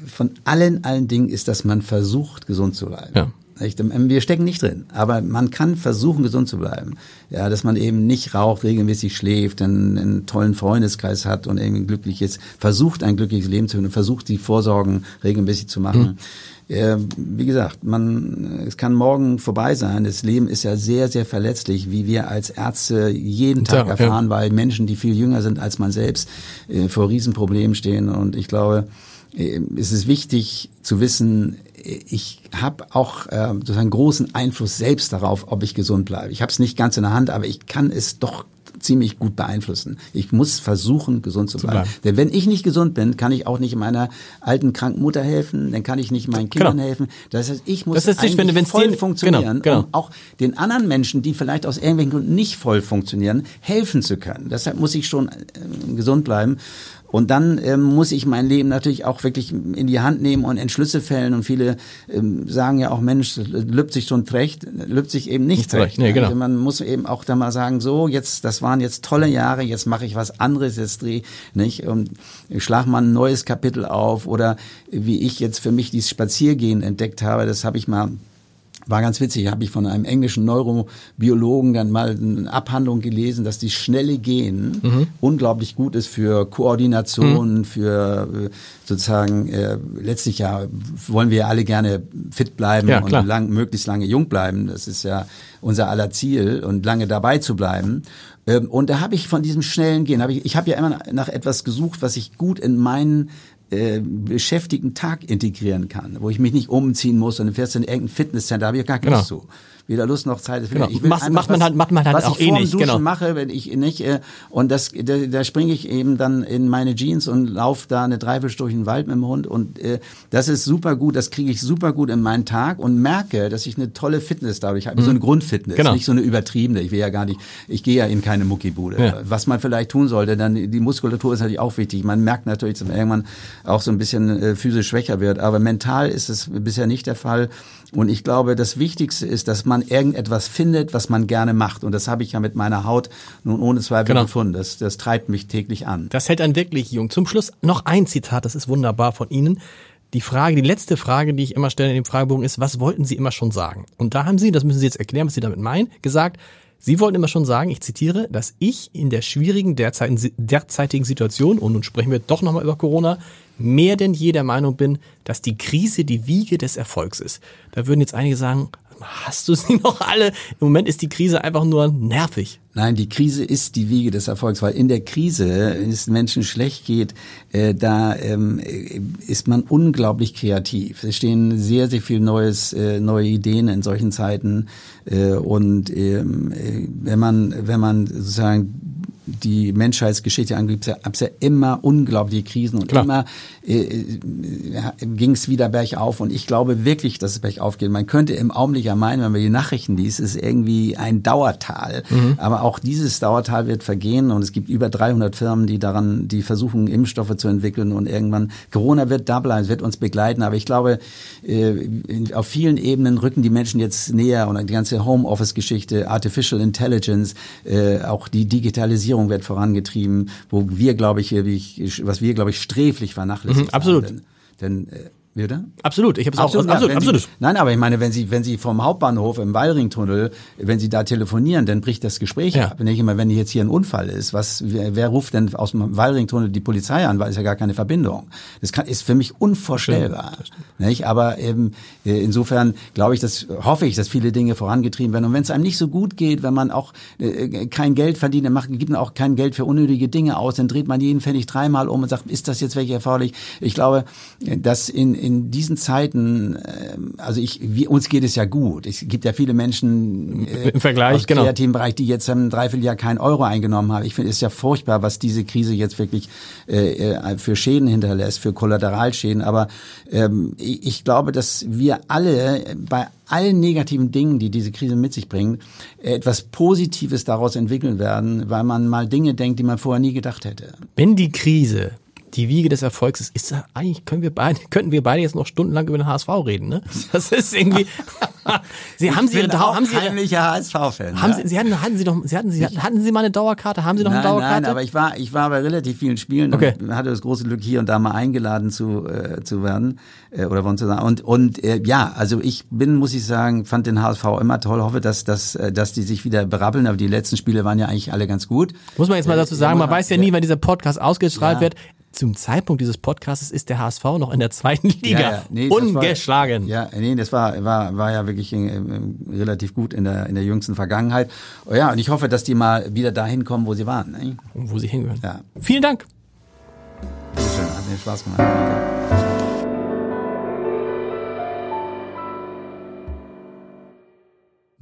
von allen, allen Dingen ist, dass man versucht, gesund zu bleiben. Ja. Ähm, wir stecken nicht drin, aber man kann versuchen, gesund zu bleiben. Ja, dass man eben nicht raucht, regelmäßig schläft, einen, einen tollen Freundeskreis hat und irgendwie ein glückliches, versucht ein glückliches Leben zu führen, versucht die Vorsorgen regelmäßig zu machen. Mhm äh, wie gesagt, man, es kann morgen vorbei sein. Das Leben ist ja sehr, sehr verletzlich, wie wir als Ärzte jeden Tag ja, erfahren, ja. weil Menschen, die viel jünger sind als man selbst, äh, vor Riesenproblemen stehen. Und ich glaube, es ist wichtig zu wissen, ich habe auch äh, sozusagen großen Einfluss selbst darauf, ob ich gesund bleibe. Ich habe es nicht ganz in der Hand, aber ich kann es doch ziemlich gut beeinflussen. Ich muss versuchen, gesund zu bleiben. Super. Denn wenn ich nicht gesund bin, kann ich auch nicht meiner alten kranken Mutter helfen, dann kann ich nicht meinen Kindern genau. helfen. Das heißt, ich muss das eigentlich wenn, voll den, funktionieren, genau, genau. um auch den anderen Menschen, die vielleicht aus irgendwelchen Gründen nicht voll funktionieren, helfen zu können. Deshalb muss ich schon äh, gesund bleiben. Und dann ähm, muss ich mein Leben natürlich auch wirklich in die Hand nehmen und Entschlüsse fällen. Und viele ähm, sagen ja auch, Mensch, lübt sich schon recht, lübt sich eben nicht, nicht recht. Nee, genau. Also man muss eben auch da mal sagen, so, jetzt, das waren jetzt tolle Jahre, jetzt mache ich was anderes, jetzt dreh, nicht? Und ich schlag mal ein neues Kapitel auf oder wie ich jetzt für mich dieses Spaziergehen entdeckt habe, das habe ich mal war ganz witzig, habe ich von einem englischen Neurobiologen dann mal eine Abhandlung gelesen, dass die schnelle Gehen mhm. unglaublich gut ist für Koordination, mhm. für äh, sozusagen äh, letztlich ja wollen wir ja alle gerne fit bleiben ja, und lang, möglichst lange jung bleiben. Das ist ja unser aller Ziel und lange dabei zu bleiben. Ähm, und da habe ich von diesem schnellen Gehen, hab ich, ich habe ja immer nach etwas gesucht, was ich gut in meinen äh, beschäftigten Tag integrieren kann, wo ich mich nicht umziehen muss und fährst du in irgendein Fitnesscenter, da habe ich gar keine genau. Zu weder Lust noch Zeit. Genau. Ich will macht, macht man halt, macht man halt was auch ich eh nicht. Duschen genau. mache, wenn ich nicht äh, und das da, da springe ich eben dann in meine Jeans und laufe da eine Dreiviertelstunde durch den Wald mit dem Hund und äh, das ist super gut, das kriege ich super gut in meinen Tag und merke, dass ich eine tolle Fitness dadurch habe, mhm. so eine Grundfitness, genau. nicht so eine übertriebene. Ich will ja gar nicht, ich gehe ja in keine Muckibude. Ja. Was man vielleicht tun sollte, dann die Muskulatur ist natürlich auch wichtig. Man merkt natürlich, dass man irgendwann auch so ein bisschen äh, physisch schwächer wird, aber mental ist es bisher nicht der Fall. Und ich glaube, das Wichtigste ist, dass man irgendetwas findet, was man gerne macht. Und das habe ich ja mit meiner Haut nun ohne Zweifel genau. gefunden. Das, das treibt mich täglich an. Das hält einen wirklich jung. Zum Schluss noch ein Zitat, das ist wunderbar von Ihnen. Die Frage, die letzte Frage, die ich immer stelle in dem Fragebogen ist, was wollten Sie immer schon sagen? Und da haben Sie, das müssen Sie jetzt erklären, was Sie damit meinen, gesagt, Sie wollten immer schon sagen, ich zitiere, dass ich in der schwierigen derzeitigen Situation, und nun sprechen wir doch nochmal über Corona, mehr denn je der Meinung bin, dass die Krise die Wiege des Erfolgs ist. Da würden jetzt einige sagen, hast du sie noch alle? Im Moment ist die Krise einfach nur nervig. Nein, die Krise ist die Wiege des Erfolgs, weil in der Krise, wenn es Menschen schlecht geht, äh, da ähm, ist man unglaublich kreativ. Es stehen sehr, sehr viel neues, äh, neue Ideen in solchen Zeiten. Äh, und ähm, äh, wenn man, wenn man sozusagen die Menschheitsgeschichte angeht, gab es ja immer unglaubliche Krisen und Klar. immer äh, äh ging es wieder bergauf. Und ich glaube wirklich, dass es bergauf geht. Man könnte im Augenblick ja meinen, wenn man die Nachrichten liest, ist irgendwie ein Dauertal. Mhm. Aber auch dieses Dauertal wird vergehen und es gibt über 300 Firmen, die daran, die versuchen, Impfstoffe zu entwickeln und irgendwann Corona wird da bleiben, wird uns begleiten. Aber ich glaube, äh, auf vielen Ebenen rücken die Menschen jetzt näher und die ganze Homeoffice-Geschichte, Artificial Intelligence, äh, auch die Digitalisierung wird vorangetrieben, wo wir, glaube ich, was wir, glaube ich, sträflich mhm, absolut. Denn, denn äh, wieder? Absolut, ich habe es auch absolut, absolut, absolut. Sie, nein, aber ich meine, wenn Sie wenn Sie vom Hauptbahnhof im Wallringtunnel, wenn Sie da telefonieren, dann bricht das Gespräch ja. ab. Wenn ich immer, wenn jetzt hier ein Unfall ist, was wer, wer ruft denn aus dem Wallringtunnel die Polizei an, weil es ja gar keine Verbindung. Das kann, ist für mich unvorstellbar. Nicht? Aber eben, äh, insofern glaube ich, dass hoffe ich, dass viele Dinge vorangetrieben werden. Und wenn es einem nicht so gut geht, wenn man auch äh, kein Geld verdient, dann macht, gibt man auch kein Geld für unnötige Dinge aus, dann dreht man jeden Pfennig dreimal um und sagt, ist das jetzt wirklich erforderlich? Ich glaube, dass in in diesen Zeiten, äh, also ich, wir, uns geht es ja gut. Es gibt ja viele Menschen äh, im Vergleich, aus genau. kreativen Bereich, die jetzt im Dreivierteljahr keinen Euro eingenommen haben. Ich finde es ist ja furchtbar, was diese Krise jetzt wirklich äh, äh für Schäden hinterlässt, für Kollateralschäden. Aber ähm, ich, ich glaube, dass wir alle bei allen negativen Dingen, die diese Krise mit sich bringt, etwas Positives daraus entwickeln werden, weil man mal Dinge denkt, die man vorher nie gedacht hätte. Wenn die Krise die Wiege des Erfolgs ist, ist da, eigentlich können wir beide, könnten wir beide jetzt noch stundenlang über den HSV reden, ne? Das ist irgendwie. Sie haben Sie Ihre haben Sie heimlicher HSV-Fan. Haben Sie, Sie hatten, hatten Sie doch, Sie hatten, Sie hatten Sie mal eine Dauerkarte? Haben Sie noch nein, eine Dauerkarte? Nein, aber ich war, ich war bei relativ vielen Spielen okay. und hatte das große Glück hier und da mal eingeladen zu äh, zu werden äh, oder zu sagen. Und und äh, ja, also ich bin, muss ich sagen, fand den HSV immer toll. Hoffe, dass dass äh, dass die sich wieder berappeln. Aber die letzten Spiele waren ja eigentlich alle ganz gut. Muss man jetzt mal dazu sagen, man weiß ja nie, wann dieser Podcast ausgestrahlt ja. wird zum Zeitpunkt dieses Podcasts ist der HSV noch in der zweiten Liga ja, ja. Nee, ungeschlagen. War, ja, nee, das war, war, war ja wirklich in, in, relativ gut in der, in der jüngsten Vergangenheit. Oh ja, und ich hoffe, dass die mal wieder dahin kommen, wo sie waren. Ne? Wo sie hingehören. Ja. Vielen Dank. Schön, hat mir Spaß gemacht. Danke.